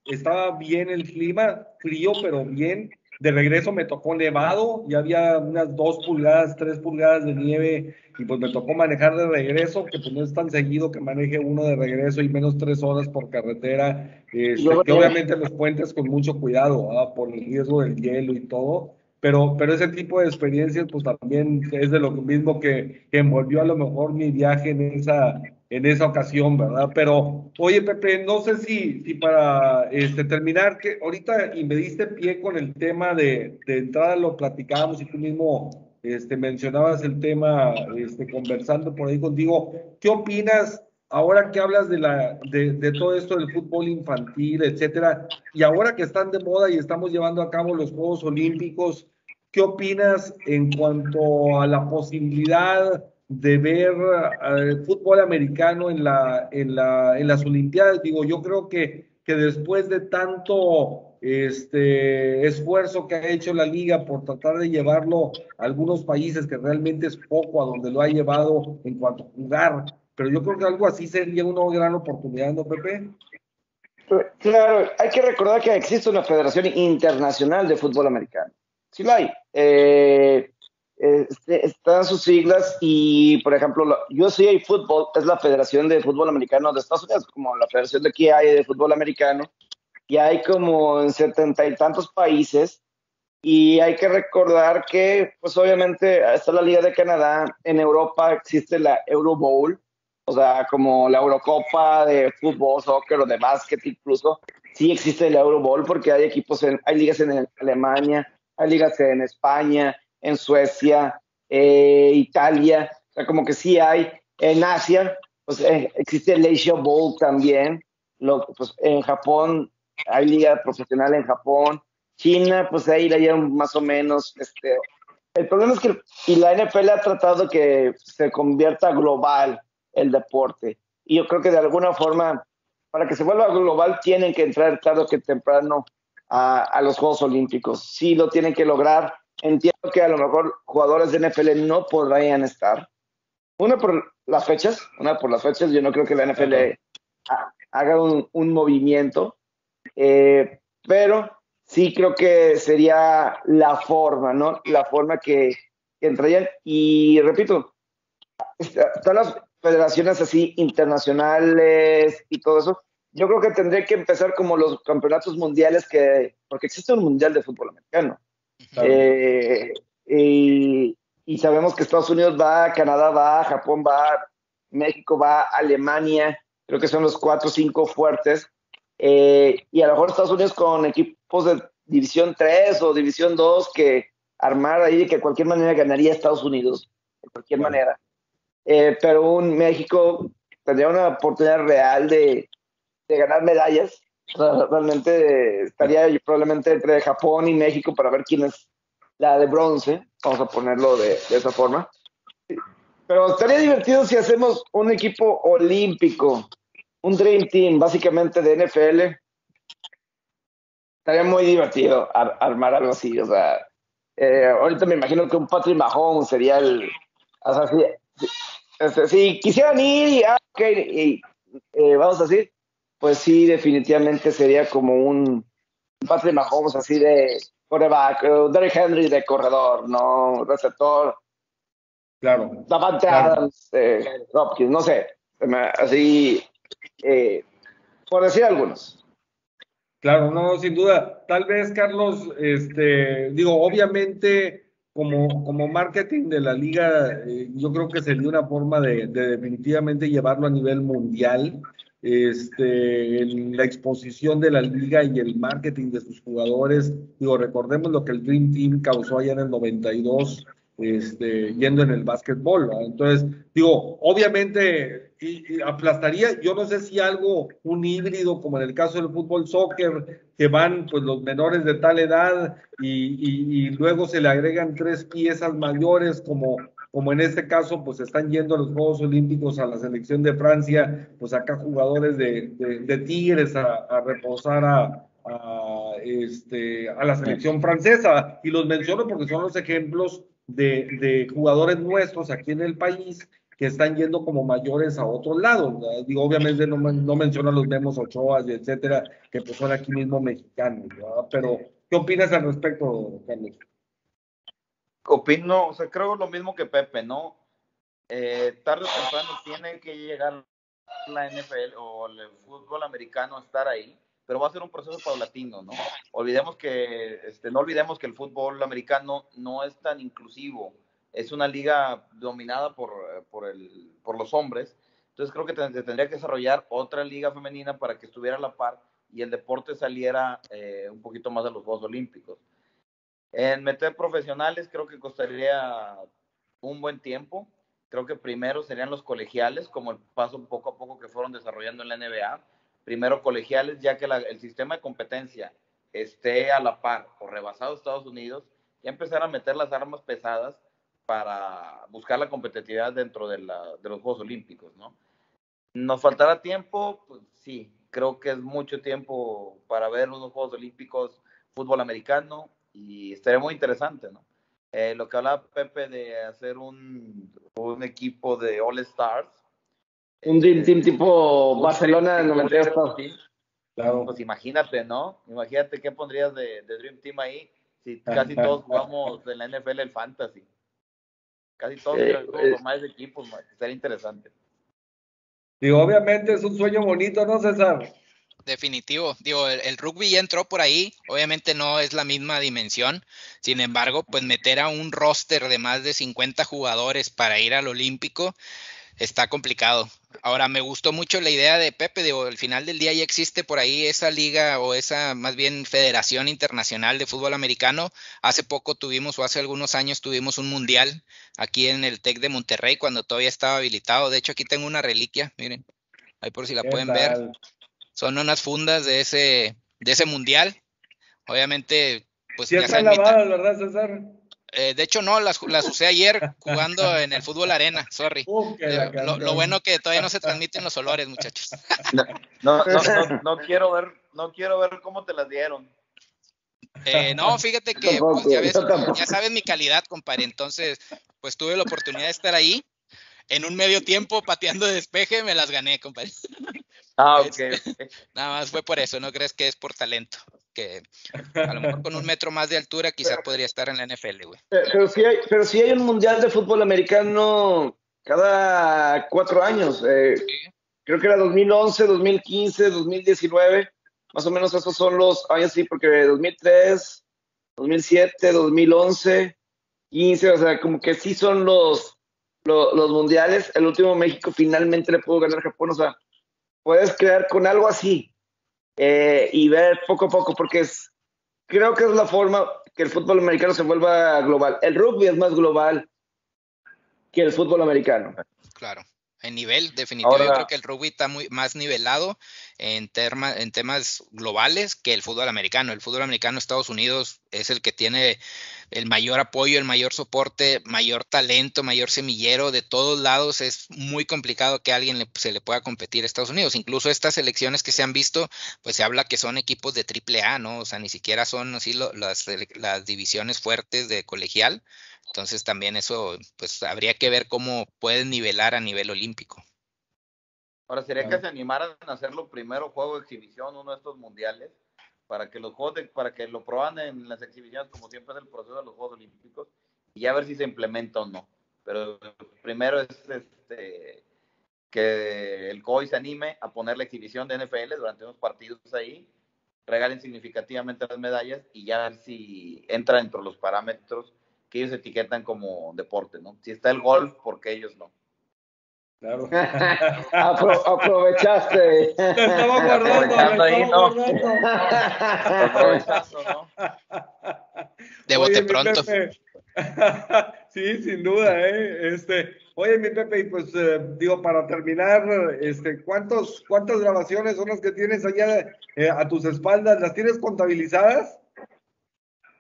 Speaker 2: estaba bien el clima, frío, pero bien. De regreso me tocó nevado, ya había unas dos pulgadas, tres pulgadas de nieve, y pues me tocó manejar de regreso, que pues no es tan seguido que maneje uno de regreso y menos tres horas por carretera, este, que obviamente los puentes con mucho cuidado, por el riesgo del hielo y todo, pero, pero ese tipo de experiencias pues también es de lo mismo que, que envolvió a lo mejor mi viaje en esa, en esa ocasión, ¿verdad? Pero, oye, Pepe, no sé si, si para este, terminar, que ahorita y me diste pie con el tema de, de entrada, lo platicábamos y tú mismo este, mencionabas el tema, este, conversando por ahí contigo. ¿Qué opinas ahora que hablas de, la, de, de, todo esto del fútbol infantil, etcétera, y ahora que están de moda y estamos llevando a cabo los Juegos Olímpicos, ¿qué opinas en cuanto a la posibilidad de ver eh, fútbol americano en, la, la, las Olimpiadas. Digo, yo creo que, después de tanto este, esfuerzo que ha hecho la liga por tratar de llevarlo a algunos países que realmente es poco a donde lo ha llevado en cuanto a jugar, pero yo creo que algo así sería una gran oportunidad, ¿no, Pepe?
Speaker 3: Claro, hay que recordar que existe una Federación Internacional de Fútbol Americano. Sí lo hay. Eh, este, están sus siglas y, por ejemplo, USAA Football es la Federación de Fútbol Americano de Estados Unidos, como la federación de aquí hay de fútbol americano, y hay como en setenta y tantos países, y hay que recordar que, pues obviamente, está la Liga de Canadá, en Europa existe la Euro Bowl, o sea, como la Eurocopa de fútbol, soccer o de básquet incluso, sí existe la Euro Bowl porque hay equipos, en, hay ligas en Alemania, hay ligas en España, en Suecia, eh, Italia, o sea, como que sí hay. En Asia, pues eh, existe el Asia Bowl también. Lo, pues, en Japón hay liga profesional en Japón. China, pues ahí la llevan más o menos. Este, el problema es que y la NFL ha tratado que se convierta global el deporte. Y yo creo que de alguna forma, para que se vuelva global, tienen que entrar tarde que temprano a, a los Juegos Olímpicos. Sí lo tienen que lograr Entiendo que a lo mejor jugadores de NFL no podrían estar. Una por las fechas, una por las fechas. Yo no creo que la NFL haga un, movimiento. Eh, pero sí creo que sería la forma, ¿no? La forma que, que entrarían. Y repito, todas las federaciones así internacionales y todo eso, yo creo que tendría que empezar como los campeonatos mundiales que, porque existe un mundial de fútbol americano. Eh, y, y, sabemos que Estados Unidos va, Canadá va, Japón va, México va, Alemania, creo que son los cuatro o cinco fuertes. Eh, y a lo mejor Estados Unidos con equipos de División 3 o División 2 que armar ahí que de cualquier manera ganaría Estados Unidos, de cualquier manera. Eh, pero un México tendría una oportunidad real de, de ganar medallas. realmente estaría probablemente entre Japón y México para ver quién es la de bronce, vamos a ponerlo de, de esa forma. Pero estaría divertido si hacemos un equipo olímpico, un Dream Team, básicamente de NFL. Estaría muy divertido armar algo así. O sea, eh, ahorita me imagino que un Patrick Mahomes sería el. O sea, si, este, si, quisieran ir y, ah, okay, eh, vamos a decir, pues sí, definitivamente sería como un Patrick Mahomes así de coreback, Derrick Henry de corredor, ¿no? Receptor.
Speaker 2: Claro.
Speaker 3: Davante Adams, eh, Hopkins, no sé. Así, eh, por decir algunos.
Speaker 2: Claro, no, sin duda. Tal vez, Carlos, este, digo, obviamente, como, como marketing de la liga, eh, yo creo que sería una forma de, de definitivamente llevarlo a nivel mundial este, en la exposición de la liga y el marketing de sus jugadores. Digo, recordemos lo que el Dream Team causó allá en el 92, este, yendo en el básquetbol. Entonces, digo, obviamente y, aplastaría, yo no sé si algo, un híbrido como en el caso del fútbol soccer, que van pues los menores de tal edad y, y luego se le agregan tres piezas mayores como como en este caso, pues están yendo a los Juegos Olímpicos a la selección de Francia, pues acá jugadores de, Tigres a, reposar este, a la selección francesa. Y los menciono porque son los ejemplos de, jugadores nuestros aquí en el país que están yendo como mayores a otros lados. Digo, obviamente no, no menciono a los Memos Ochoa y etcétera, que pues son aquí mismo mexicanos, pero ¿qué opinas al respecto, Carlos?
Speaker 5: Opino, o sea, creo lo mismo que Pepe, ¿no? Eh, tarde o temprano tiene que llegar la NFL o el fútbol americano a estar ahí, pero va a ser un proceso paulatino, ¿no? Olvidemos que, este, no olvidemos que el fútbol americano no es tan inclusivo, es una liga dominada por, por, el, por los hombres, entonces creo que tendría que desarrollar otra liga femenina para que estuviera a la par y el deporte saliera eh, un poquito más de los Juegos Olímpicos. En meter profesionales creo que costaría un buen tiempo. Creo que primero serían los colegiales, como el paso poco a poco que fueron desarrollando en la NBA. Primero colegiales, ya que el sistema de competencia esté a la par o rebasado Estados Unidos, y empezar a meter las armas pesadas para buscar la competitividad dentro de, de los Juegos Olímpicos, ¿no? ¿Nos faltará tiempo? Pues sí, creo que es mucho tiempo para ver unos Juegos Olímpicos fútbol americano, y estaría muy interesante, ¿no? Eh, lo que hablaba Pepe de hacer un, un equipo de All Stars.
Speaker 3: Un Dream Team tipo Barcelona en 92.
Speaker 5: Claro. Pues imagínate, ¿no? Imagínate qué pondrías de, de Dream Team ahí si (laughs) casi todos jugamos en la NFL el Fantasy. Casi todos eh, eh. más equipos, estaría interesante.
Speaker 2: Digo, obviamente es un sueño bonito, ¿no, César?
Speaker 4: Definitivo. Digo, el, rugby ya entró por ahí. Obviamente no es la misma dimensión. Sin embargo, pues meter a un roster de más de 50 jugadores para ir al Olímpico está complicado. Ahora, me gustó mucho la idea de Pepe. Digo, al final del día ya existe por ahí esa liga o esa más bien Federación Internacional de Fútbol Americano. Hace poco tuvimos, o hace algunos años tuvimos un mundial aquí en el TEC de Monterrey cuando todavía estaba habilitado. De hecho, aquí tengo una reliquia, miren. Ahí por si la pueden ver son unas fundas de ese, de ese mundial. Obviamente, pues
Speaker 2: ya están lavadas, ¿verdad, César?
Speaker 4: Eh, de hecho, no, las, las, usé ayer jugando (laughs) en el fútbol arena, sorry. Eh, lo, bueno que todavía no se transmiten los olores, muchachos.
Speaker 5: No, no, (laughs) no, quiero ver, no quiero ver cómo te las dieron.
Speaker 4: Eh, no, fíjate (laughs) que pues, ya, ves, ya sabes mi calidad, compadre. Entonces, pues tuve la oportunidad de estar ahí. En un medio tiempo, pateando de despeje, me las gané, compadre.
Speaker 5: Ah, ok. (laughs)
Speaker 4: Nada más fue por eso, no crees que es por talento. que a lo mejor con un metro más de altura quizá podría estar en la NFL, güey.
Speaker 3: Pero, sí hay, pero sí hay un mundial de fútbol americano cada cuatro años. Eh, creo que era 2011, 2015, 2019. Más o menos esos son los años, sí, porque 2003, 2007, 2011, 15, o sea, como que sí son los, los, mundiales. El último México finalmente le pudo ganar a Japón, o sea, puedes crear con algo así eh, y ver poco a poco, porque es, creo que es la forma que el fútbol americano se vuelva global. El rugby es más global que el fútbol americano.
Speaker 4: Claro. En nivel, definitivamente, yo creo que el rugby está muy más nivelado en, temas globales que el fútbol americano. El fútbol americano Estados Unidos es el que tiene el mayor apoyo, el mayor soporte, mayor talento, mayor semillero de todos lados. Es muy complicado que alguien se le pueda competir a Estados Unidos. Incluso estas elecciones que se han visto, pues se habla que son equipos de triple A, ¿no? O sea, ni siquiera son así las, las divisiones fuertes de colegial entonces también eso, pues habría que ver cómo pueden nivelar a nivel olímpico.
Speaker 5: Ahora sería que se animaran a hacerlo primero juego de exhibición, uno de estos mundiales, para que los juegos, para que lo proban en las exhibiciones, como siempre es el proceso de los Juegos Olímpicos, y ya ver si se implementa o no. Pero primero es este, que el COI se anime a poner la exhibición de NFL durante unos partidos ahí, regalen significativamente las medallas y ya ver si entra dentro de los parámetros que ellos etiquetan como deporte, ¿no? Si está el golf, ¿por qué ellos no?
Speaker 3: Claro. (laughs) aprovechaste.
Speaker 2: estaba guardando, ahí, ¿no?
Speaker 4: Aprovechando, ¿no? De bote pronto. (laughs)
Speaker 2: sí, sin duda, ¿eh? Este, oye, mi Pepe, y pues eh, digo, para terminar, este, ¿cuántos, ¿cuántas grabaciones son las que tienes allá eh, a tus espaldas? ¿Las tienes contabilizadas?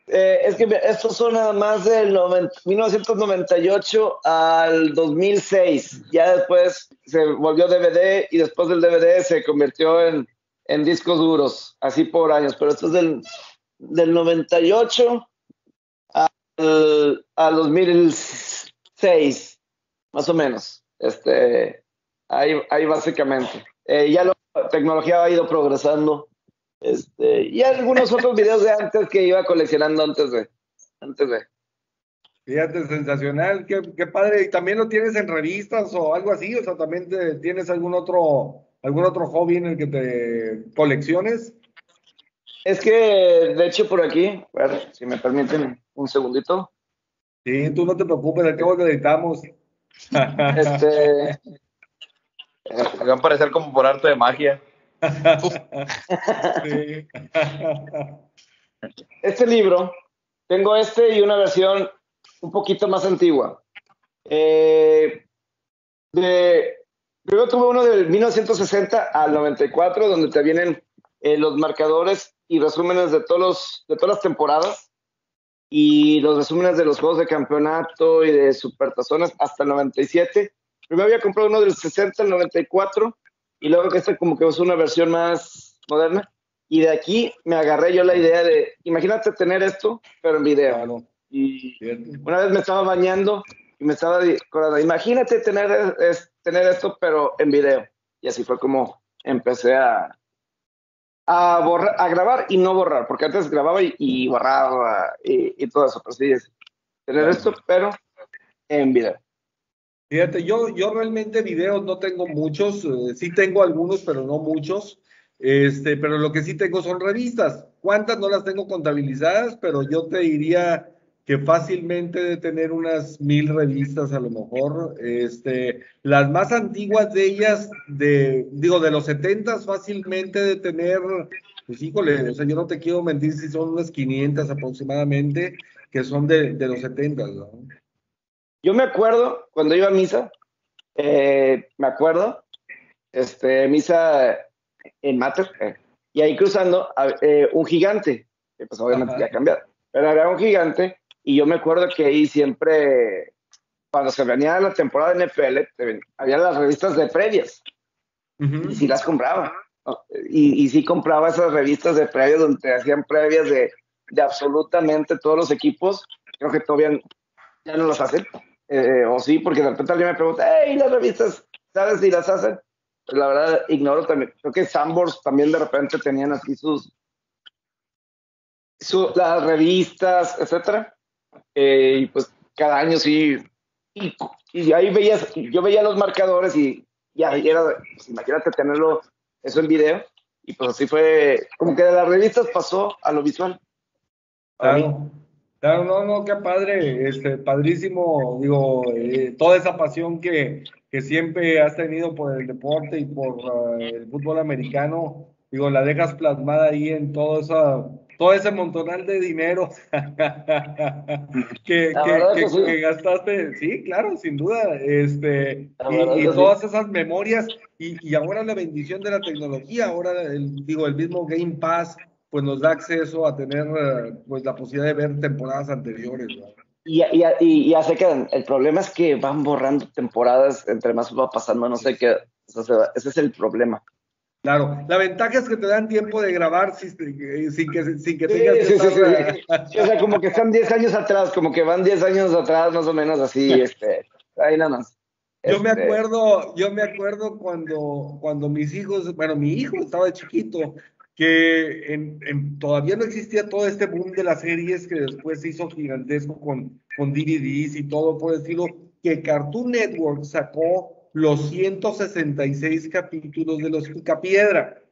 Speaker 3: Eh, es que estos son nada más del 1998 al 2006. Ya después se volvió DVD y después del DVD se convirtió en, en discos duros, así por años. Pero esto es del, del 98 al, al 2006, más o menos. Este, ahí, ahí básicamente. Eh, ya la tecnología ha ido progresando este, y algunos otros videos de antes que iba coleccionando antes de. Antes de.
Speaker 2: Fíjate, sensacional, qué, qué, padre. ¿Y también lo tienes en revistas o algo así? O sea, ¿también tienes algún otro, algún otro hobby en el que te colecciones?
Speaker 3: Es que, de hecho, por aquí, a ver, si me permiten un segundito.
Speaker 2: Sí, tú no te preocupes, al cabo que editamos.
Speaker 3: Este. (laughs)
Speaker 5: Va a parecer como por arte de magia.
Speaker 3: Este libro, tengo este y una versión un poquito más antigua. Eh, de, primero tuve uno del 1960 al 94, donde te vienen eh, los marcadores y resúmenes de, todos de todas las temporadas y los resúmenes de los juegos de campeonato y de supertazones hasta el 97. Primero había comprado uno del 60 al 94 y luego que esta como que es una versión más moderna. Y de aquí me agarré yo la idea de, imagínate tener esto, pero en video. Y una vez me estaba bañando y me estaba acordando, imagínate tener, es, tener esto, pero en video. Y así fue como empecé a, a, borrar, a grabar y no borrar, porque antes grababa y, borraba y, todo eso, pero sí, tener esto, pero en video.
Speaker 2: Fíjate, yo, yo realmente videos no tengo muchos, eh, sí tengo algunos, pero no muchos. Este, pero lo que sí tengo son revistas. ¿Cuántas no las tengo contabilizadas? Pero yo te diría que fácilmente de tener unas mil revistas a lo mejor. Este, las más antiguas de ellas, de, digo, de los setentas, fácilmente de tener, pues híjole, o sea, yo no te quiero mentir si son unas 500 aproximadamente, que son de, de los setentas, ¿no?
Speaker 3: Yo me acuerdo cuando iba a misa, eh, me acuerdo, este, misa en Mater, eh, y ahí cruzando eh, un gigante, que pues obviamente ya ha cambiado, pero era un gigante, y yo me acuerdo que ahí siempre, cuando se venía la temporada de NFL, había las revistas de previas, y sí las compraba, y, y sí compraba esas revistas de previas donde hacían previas de, de absolutamente todos los equipos, creo que todavía ya no las hacen, eh, o sí, porque de repente alguien me pregunta, hey, las revistas, ¿sabes si las hacen? Pues la verdad, ignoro también. Creo que Sambors también de repente tenían así sus, las revistas, etcétera. Eh, y pues cada año sí. Y, ahí veías, yo veía los marcadores y ya era, pues, imagínate tenerlo eso en video. Y pues así fue, como que de las revistas pasó a lo visual.
Speaker 2: Claro, claro, no, no, qué padre, este, padrísimo, digo, eh, toda esa pasión que, que siempre has tenido por el deporte y por uh, el fútbol americano, digo, la dejas plasmada ahí en todo, esa, todo ese montonal de dinero (laughs) que, que, gastaste. Sí, claro, sin duda. Este, y, todas esas memorias, y, y, ahora la bendición de la tecnología, ahora el, digo, el mismo Game Pass, pues nos da acceso a tener pues la posibilidad de ver temporadas anteriores.
Speaker 3: Y, y, y, ya sé que el problema es que van borrando temporadas entre más va pasando, no sé qué. ese es el problema.
Speaker 2: Claro, la ventaja es que te dan tiempo de grabar sin, sin que, sin que tengas
Speaker 3: sí, sí, sí, O sea, como que están 10 años atrás, como que van 10 años atrás, más o menos así, este, ahí nada más.
Speaker 2: Yo me este acuerdo, yo me acuerdo cuando, cuando mis hijos, bueno, mi hijo estaba chiquito que en, todavía no existía todo este boom de las series que después se hizo gigantesco con, con DVDs y todo por decirlo, que Cartoon Network sacó los 166 capítulos de los Picapiedra,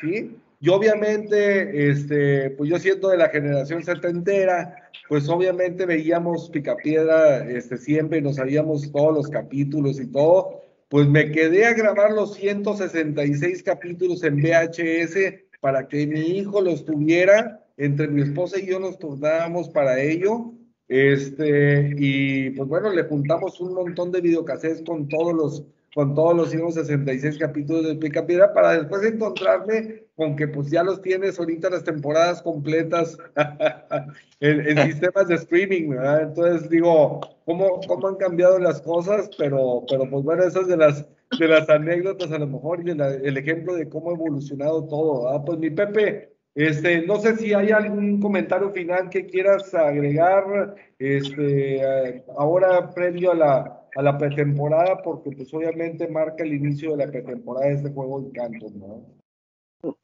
Speaker 2: ¿sí? Y obviamente, este, pues yo siendo de la generación setentera, pues obviamente veíamos Picapiedra este, siempre, nos sabíamos todos los capítulos y todo, pues me quedé a grabar los 166 capítulos en VHS para que mi hijo los tuviera, entre mi esposa y yo nos turnábamos para ello. Este, y pues bueno, le juntamos un montón de videocassettes con todos los, con todos los 166 capítulos de Picapiedra para después encontrarme con que pues ya los tienes ahorita las temporadas completas (laughs) en, sistemas de streaming, ¿verdad? Entonces digo, ¿cómo, cómo han cambiado las cosas? Pero, pero pues bueno, esas de las (laughs) de las anécdotas a lo mejor y el ejemplo de cómo ha evolucionado todo. Ah, pues mi Pepe, este, no sé si hay algún comentario final que quieras agregar, este, eh, ahora previo a la, a la pretemporada, porque pues obviamente marca el inicio de la pretemporada de este juego de canto, ¿no?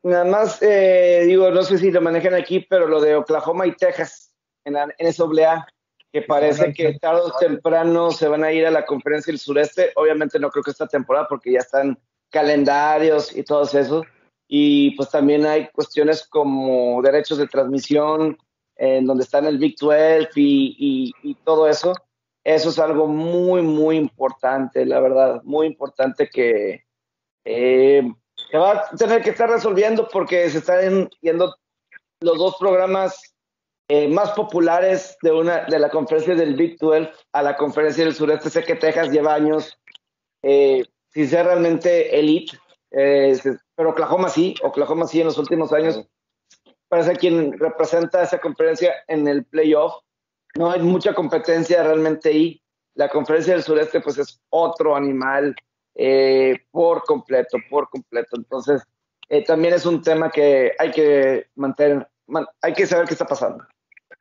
Speaker 3: Nada más, eh, digo, no sé si lo manejan aquí, pero lo de Oklahoma y Texas en, en SAA, que parece que tarde o temprano se van a ir a la conferencia del sureste. Obviamente no creo que esta temporada porque ya están calendarios y todo eso. Y pues también hay cuestiones como derechos de transmisión, en donde están el Big 12 y, y, todo eso. Eso es algo muy, muy importante, la verdad, muy importante que eh, se va a tener que estar resolviendo porque se están yendo los dos programas eh, más populares de, una, de la conferencia del Big 12 a la conferencia del sureste. Sé que Texas lleva años eh, sin ser realmente elite, eh, pero Oklahoma sí, Oklahoma sí en los últimos años parece quien representa esa conferencia en el playoff. No hay mucha competencia realmente ahí. La conferencia del sureste pues es otro animal por completo, por completo. Entonces, también es un tema que hay que mantener, hay que saber qué está pasando.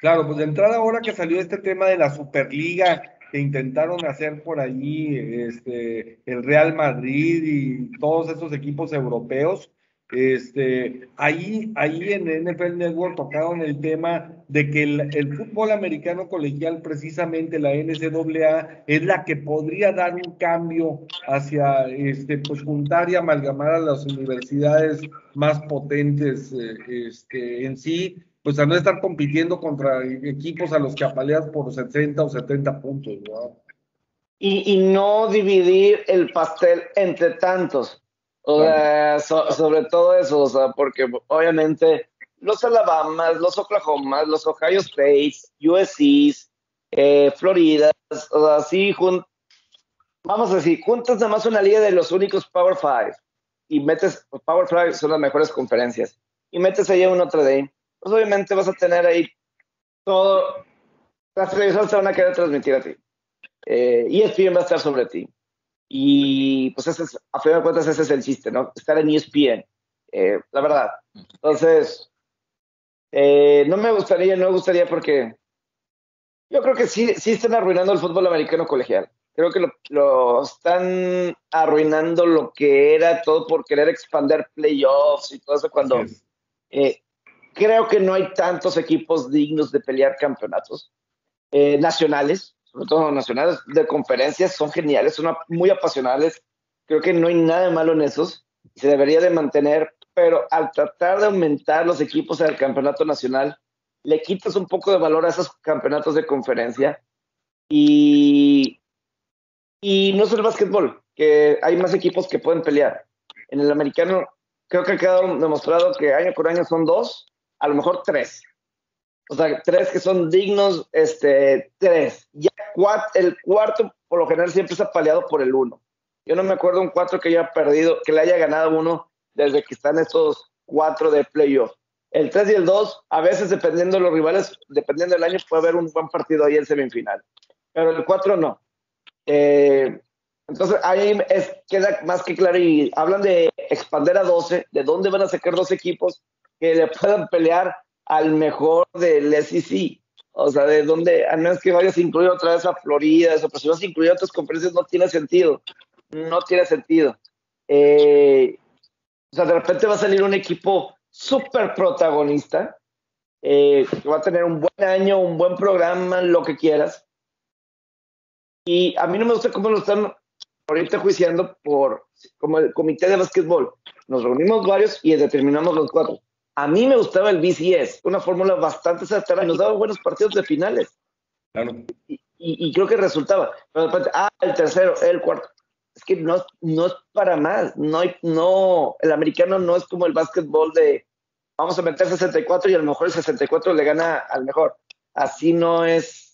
Speaker 2: Claro, pues de entrada ahora que salió este tema de la Superliga que intentaron hacer por allí este, el Real Madrid y todos esos equipos europeos, este, ahí, ahí en NFL Network tocaron el tema de que el, fútbol americano colegial, precisamente la NCAA, es la que podría dar un cambio hacia este, pues, juntar y amalgamar a las universidades más potentes eh, este, en sí pues a no estar compitiendo contra equipos a los que apaleas por 60 o 70 puntos,
Speaker 3: Y, no dividir el pastel entre tantos. O sea, sobre todo eso, o sea, porque obviamente los Alabamas, los Oklahomas, los Ohio States, USC's, eh, Florida, o sea, sí, vamos a decir, juntas nada más una liga de los únicos Power Five y metes, Power Five son las mejores conferencias, y metes ahí un otro Dame pues obviamente vas a tener ahí todo, las televisiones te van a querer transmitir a ti. Eh, ESPN va a estar sobre ti. Y pues ese es, a fin de cuentas ese es el chiste, ¿no? Estar en ESPN, eh, la verdad. Entonces, eh, no me gustaría, no me gustaría porque yo creo que sí, sí están arruinando el fútbol americano colegial. Creo que lo, lo están arruinando lo que era todo por querer expander playoffs y todo eso cuando eh, creo que no hay tantos equipos dignos de pelear campeonatos eh, nacionales, sobre todo nacionales, de conferencias, son geniales, son muy apasionales. Creo que no hay nada malo en esos. Se debería de mantener, pero al tratar de aumentar los equipos del campeonato nacional, le quitas un poco de valor a esos campeonatos de conferencia y, y no es el básquetbol, que hay más equipos que pueden pelear. En el americano creo que ha quedado demostrado que año por año son dos, a lo mejor tres. O sea, tres que son dignos, este, tres. Ya el cuarto, por lo general, siempre está paliado por el uno. Yo no me acuerdo un cuatro que haya perdido, que le haya ganado uno desde que están estos cuatro de playoff. El 3 y el 2, a veces dependiendo de los rivales, dependiendo del año, puede haber un buen partido ahí en semifinal. Pero el 4 no. Eh, entonces ahí es, queda más que claro y hablan de expander a 12, de dónde van a sacar dos equipos que le puedan pelear al mejor del SEC. O sea, de dónde, a menos que vayas a incluir otra vez a Florida, eso, pero si vas a incluir otras conferencias no tiene sentido. No tiene sentido. Eh, o sea, de repente va a salir un equipo súper protagonista, eh, que va a tener un buen año, un buen programa, lo que quieras. Y a mí no me gusta cómo lo están ahorita juiciando por como el comité de básquetbol. Nos reunimos varios y determinamos los cuatro. A mí me gustaba el BCS, una fórmula bastante certera y nos daba buenos partidos de finales. Y, creo que resultaba. Pero de repente, ah, el tercero, el cuarto. Es que no, no es para más. No, no, el americano no es como el básquetbol de vamos a meter 64 y a lo mejor el 64 le gana al mejor. Así no es,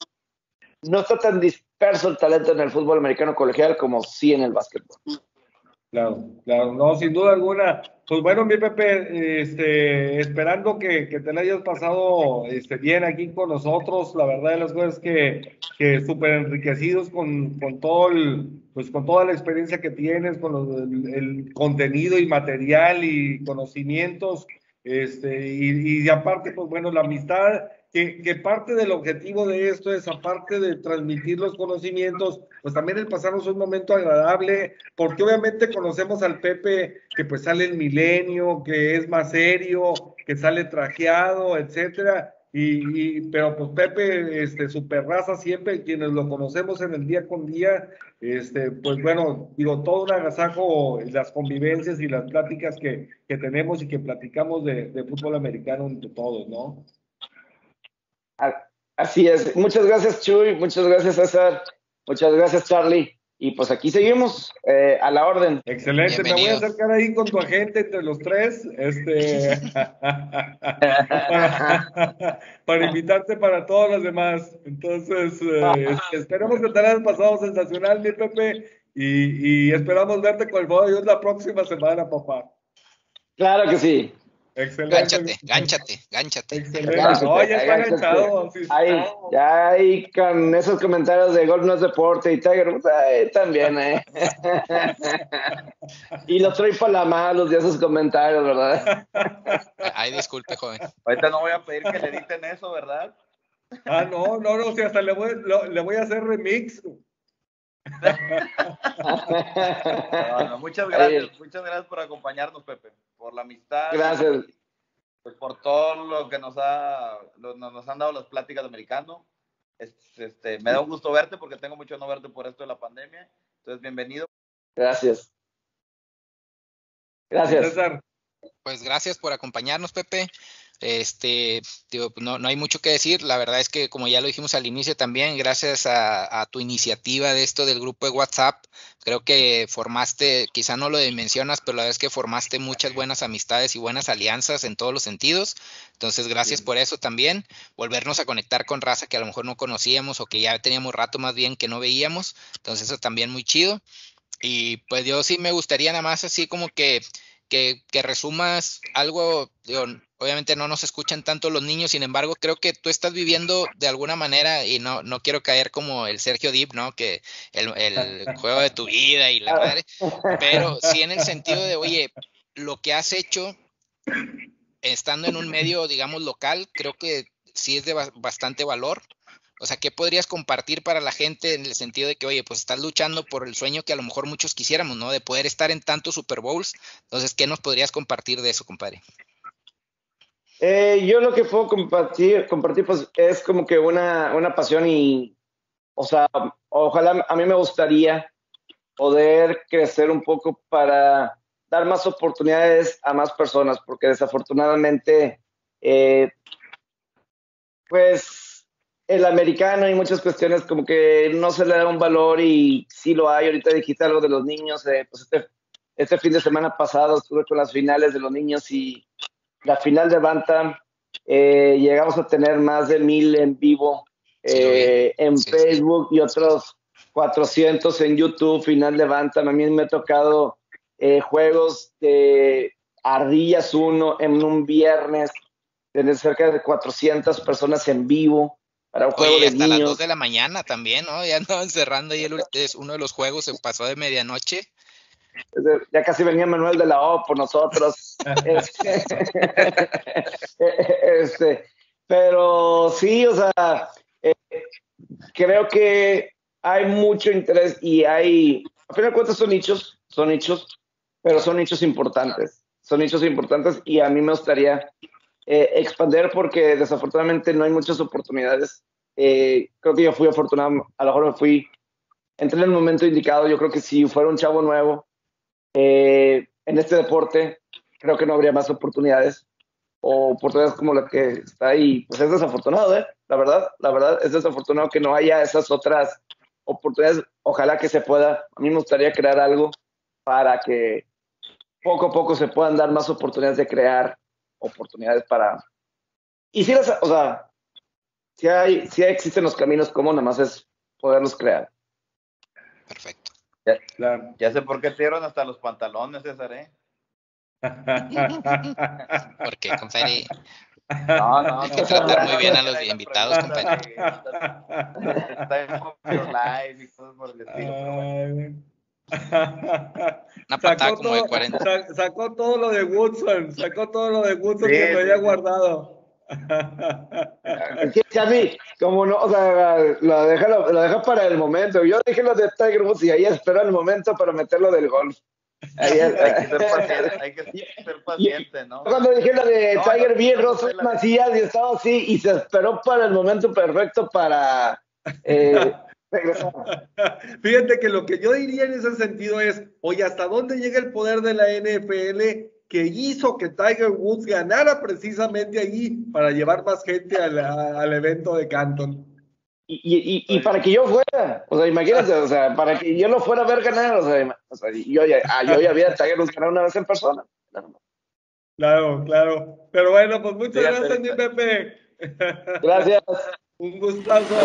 Speaker 3: no está tan disperso el talento en el fútbol americano colegial como sí en el básquetbol.
Speaker 2: Claro, claro, no, sin duda alguna. Pues bueno, mi Pepe, este, esperando que, que te la hayas pasado este, bien aquí con nosotros. La verdad de las cosas que, que súper enriquecidos con, con, todo el, pues con toda la experiencia que tienes, con el, contenido y material y conocimientos. Este, y, y aparte, pues bueno, la amistad que, parte del objetivo de esto es, aparte de transmitir los conocimientos, pues también el pasarnos un momento agradable, porque obviamente conocemos al Pepe que pues sale el milenio, que es más serio, que sale trajeado, etcétera. Y, pero pues Pepe, este, super raza siempre, quienes lo conocemos en el día con día, este, pues bueno, digo, todo un agasajo, las convivencias y las pláticas que, que tenemos y que platicamos de, de fútbol americano entre todos, ¿no?
Speaker 3: Así es. Muchas gracias, Chuy. Muchas gracias, César. Muchas gracias, Charlie. Y pues aquí seguimos eh, a la orden.
Speaker 2: Excelente, me voy a acercar ahí con tu agente entre los tres, este, (laughs) para, invitarte para todos los demás. Entonces, eh, (laughs) esperemos que te hayas pasado sensacional, mi Pepe, y, y esperamos verte con el de Dios la próxima semana, papá.
Speaker 3: Claro que sí.
Speaker 4: Excelente. Gánchate, gánchate, gánchate.
Speaker 2: Excelente. No, ya está ganchado.
Speaker 3: ahí, ya ahí con esos comentarios de Golf no es deporte y Tiger también, ¿eh? (laughs) y los trae para la malos de esos comentarios, ¿verdad?
Speaker 4: Ay, disculpe, joven.
Speaker 5: Ahorita no voy a pedir que le editen eso, ¿verdad?
Speaker 2: Ah, no, no, no, si hasta le voy, le voy a hacer remix.
Speaker 5: Muchas gracias, muchas gracias por acompañarnos, Pepe, por la amistad.
Speaker 3: Gracias.
Speaker 5: Pues por todo lo que nos, ha, nos han dado las pláticas de americano. Este, me da un gusto verte porque tengo mucho no verte por esto de la pandemia. Entonces, bienvenido.
Speaker 3: Gracias. Gracias.
Speaker 4: Pues gracias por acompañarnos, Pepe. Este, digo, no, no, hay mucho que decir. La verdad es que, como ya lo dijimos al inicio también, gracias a, tu iniciativa de esto del grupo de WhatsApp, creo que formaste, quizá no lo mencionas, pero la verdad es que formaste muchas buenas amistades y buenas alianzas en todos los sentidos. Entonces, gracias por eso también. Volvernos a conectar con raza que a lo mejor no conocíamos o que ya teníamos rato más bien que no veíamos. Entonces, eso también muy chido. Y pues yo sí me gustaría nada más así como que que, resumas algo, obviamente no nos escuchan tanto los niños, sin embargo, creo que tú estás viviendo de alguna manera, y no, no quiero caer como el Sergio Deep, ¿no? Que el, (laughs) juego de tu vida y la madre, pero sí en el sentido de, oye, lo que has hecho estando en un medio, digamos, local, creo que sí es de bastante valor. O sea, ¿qué podrías compartir para la gente en el sentido de que, oye, pues estás luchando por el sueño que a lo mejor muchos quisiéramos, ¿no? De poder estar en tantos Super Bowls. Entonces, ¿qué nos podrías compartir de eso, compadre?
Speaker 3: Eh, yo lo que puedo compartir, compartir pues, es como que una, una pasión y, o sea, ojalá a mí me gustaría poder crecer un poco para dar más oportunidades a más personas, porque desafortunadamente, eh, pues el americano hay muchas cuestiones como que no se le da un valor y sí lo hay. Ahorita dijiste algo de los niños, eh, pues este, este fin de semana pasado estuve con las finales de los niños y la final de Bantam, eh, llegamos a tener más de mil en vivo eh, en Facebook y otros 400 en YouTube, final de Bantam. A mí me ha tocado eh, juegos de Ardillas 1 en un viernes, tener cerca de 400 personas en vivo para un juego de hasta las 2
Speaker 4: de la mañana también, ¿no? Ya andaban cerrando y el, es uno de los juegos se pasó de medianoche
Speaker 3: ya casi venía Manuel de la O por nosotros. (laughs) Este, (laughs) este, pero sí, o sea, eh, creo que hay mucho interés y hay, a fin de cuentas son nichos, son nichos, pero son nichos importantes, son nichos importantes y a mí me gustaría eh, expandir porque desafortunadamente no hay muchas oportunidades. Eh, creo que yo fui afortunado, a lo mejor me fui, entré en el momento indicado, yo creo que si fuera un chavo nuevo, eh, en este deporte creo que no habría más oportunidades o oportunidades como la que está ahí. Pues es desafortunado, ¿eh? La verdad, la verdad es desafortunado que no haya esas otras oportunidades. Ojalá que se pueda. A mí me gustaría crear algo para que poco a poco se puedan dar más oportunidades de crear oportunidades para... Y si las, o sea, si hay, si existen los caminos, como nada más es poderlos crear.
Speaker 4: Perfecto.
Speaker 5: Ya, sé por qué te dieron hasta los pantalones, César, ¿eh?
Speaker 4: ¿Por qué, compadre? No, no, Hay que tratar muy bien a los invitados, compadre. Está en live y cosas por el estilo.
Speaker 2: Una patada como de 40. Sacó todo lo de Woodson, sacó todo lo de Woodson que me había guardado.
Speaker 3: Chami, como no, o sea, lo deja, lo, deja para el momento. Yo dije lo de Tiger Woods y ahí espero el momento para meterlo del golf.
Speaker 5: hay, que ser paciente, hay que ser paciente, ¿no?
Speaker 3: Cuando dije lo de Tiger no, bien, Rosa Macías y estaba así y se esperó para el momento perfecto para eh, (laughs)
Speaker 2: Fíjate que lo que yo diría en ese sentido es, oye, ¿hasta dónde llega el poder de la NFL que hizo que Tiger Woods ganara precisamente allí para llevar más gente al, evento de Canton.
Speaker 3: Y, y, para que yo fuera, o sea, imagínate, o sea, para que yo lo fuera a ver ganar, o sea, o sea yo, ya, ah, yo ya vi a Tiger Woods ganar una vez en persona.
Speaker 2: Claro, claro. Pero bueno, pues muchas gracias, mi Pepe.
Speaker 3: Gracias. (laughs)
Speaker 2: Un gustazo.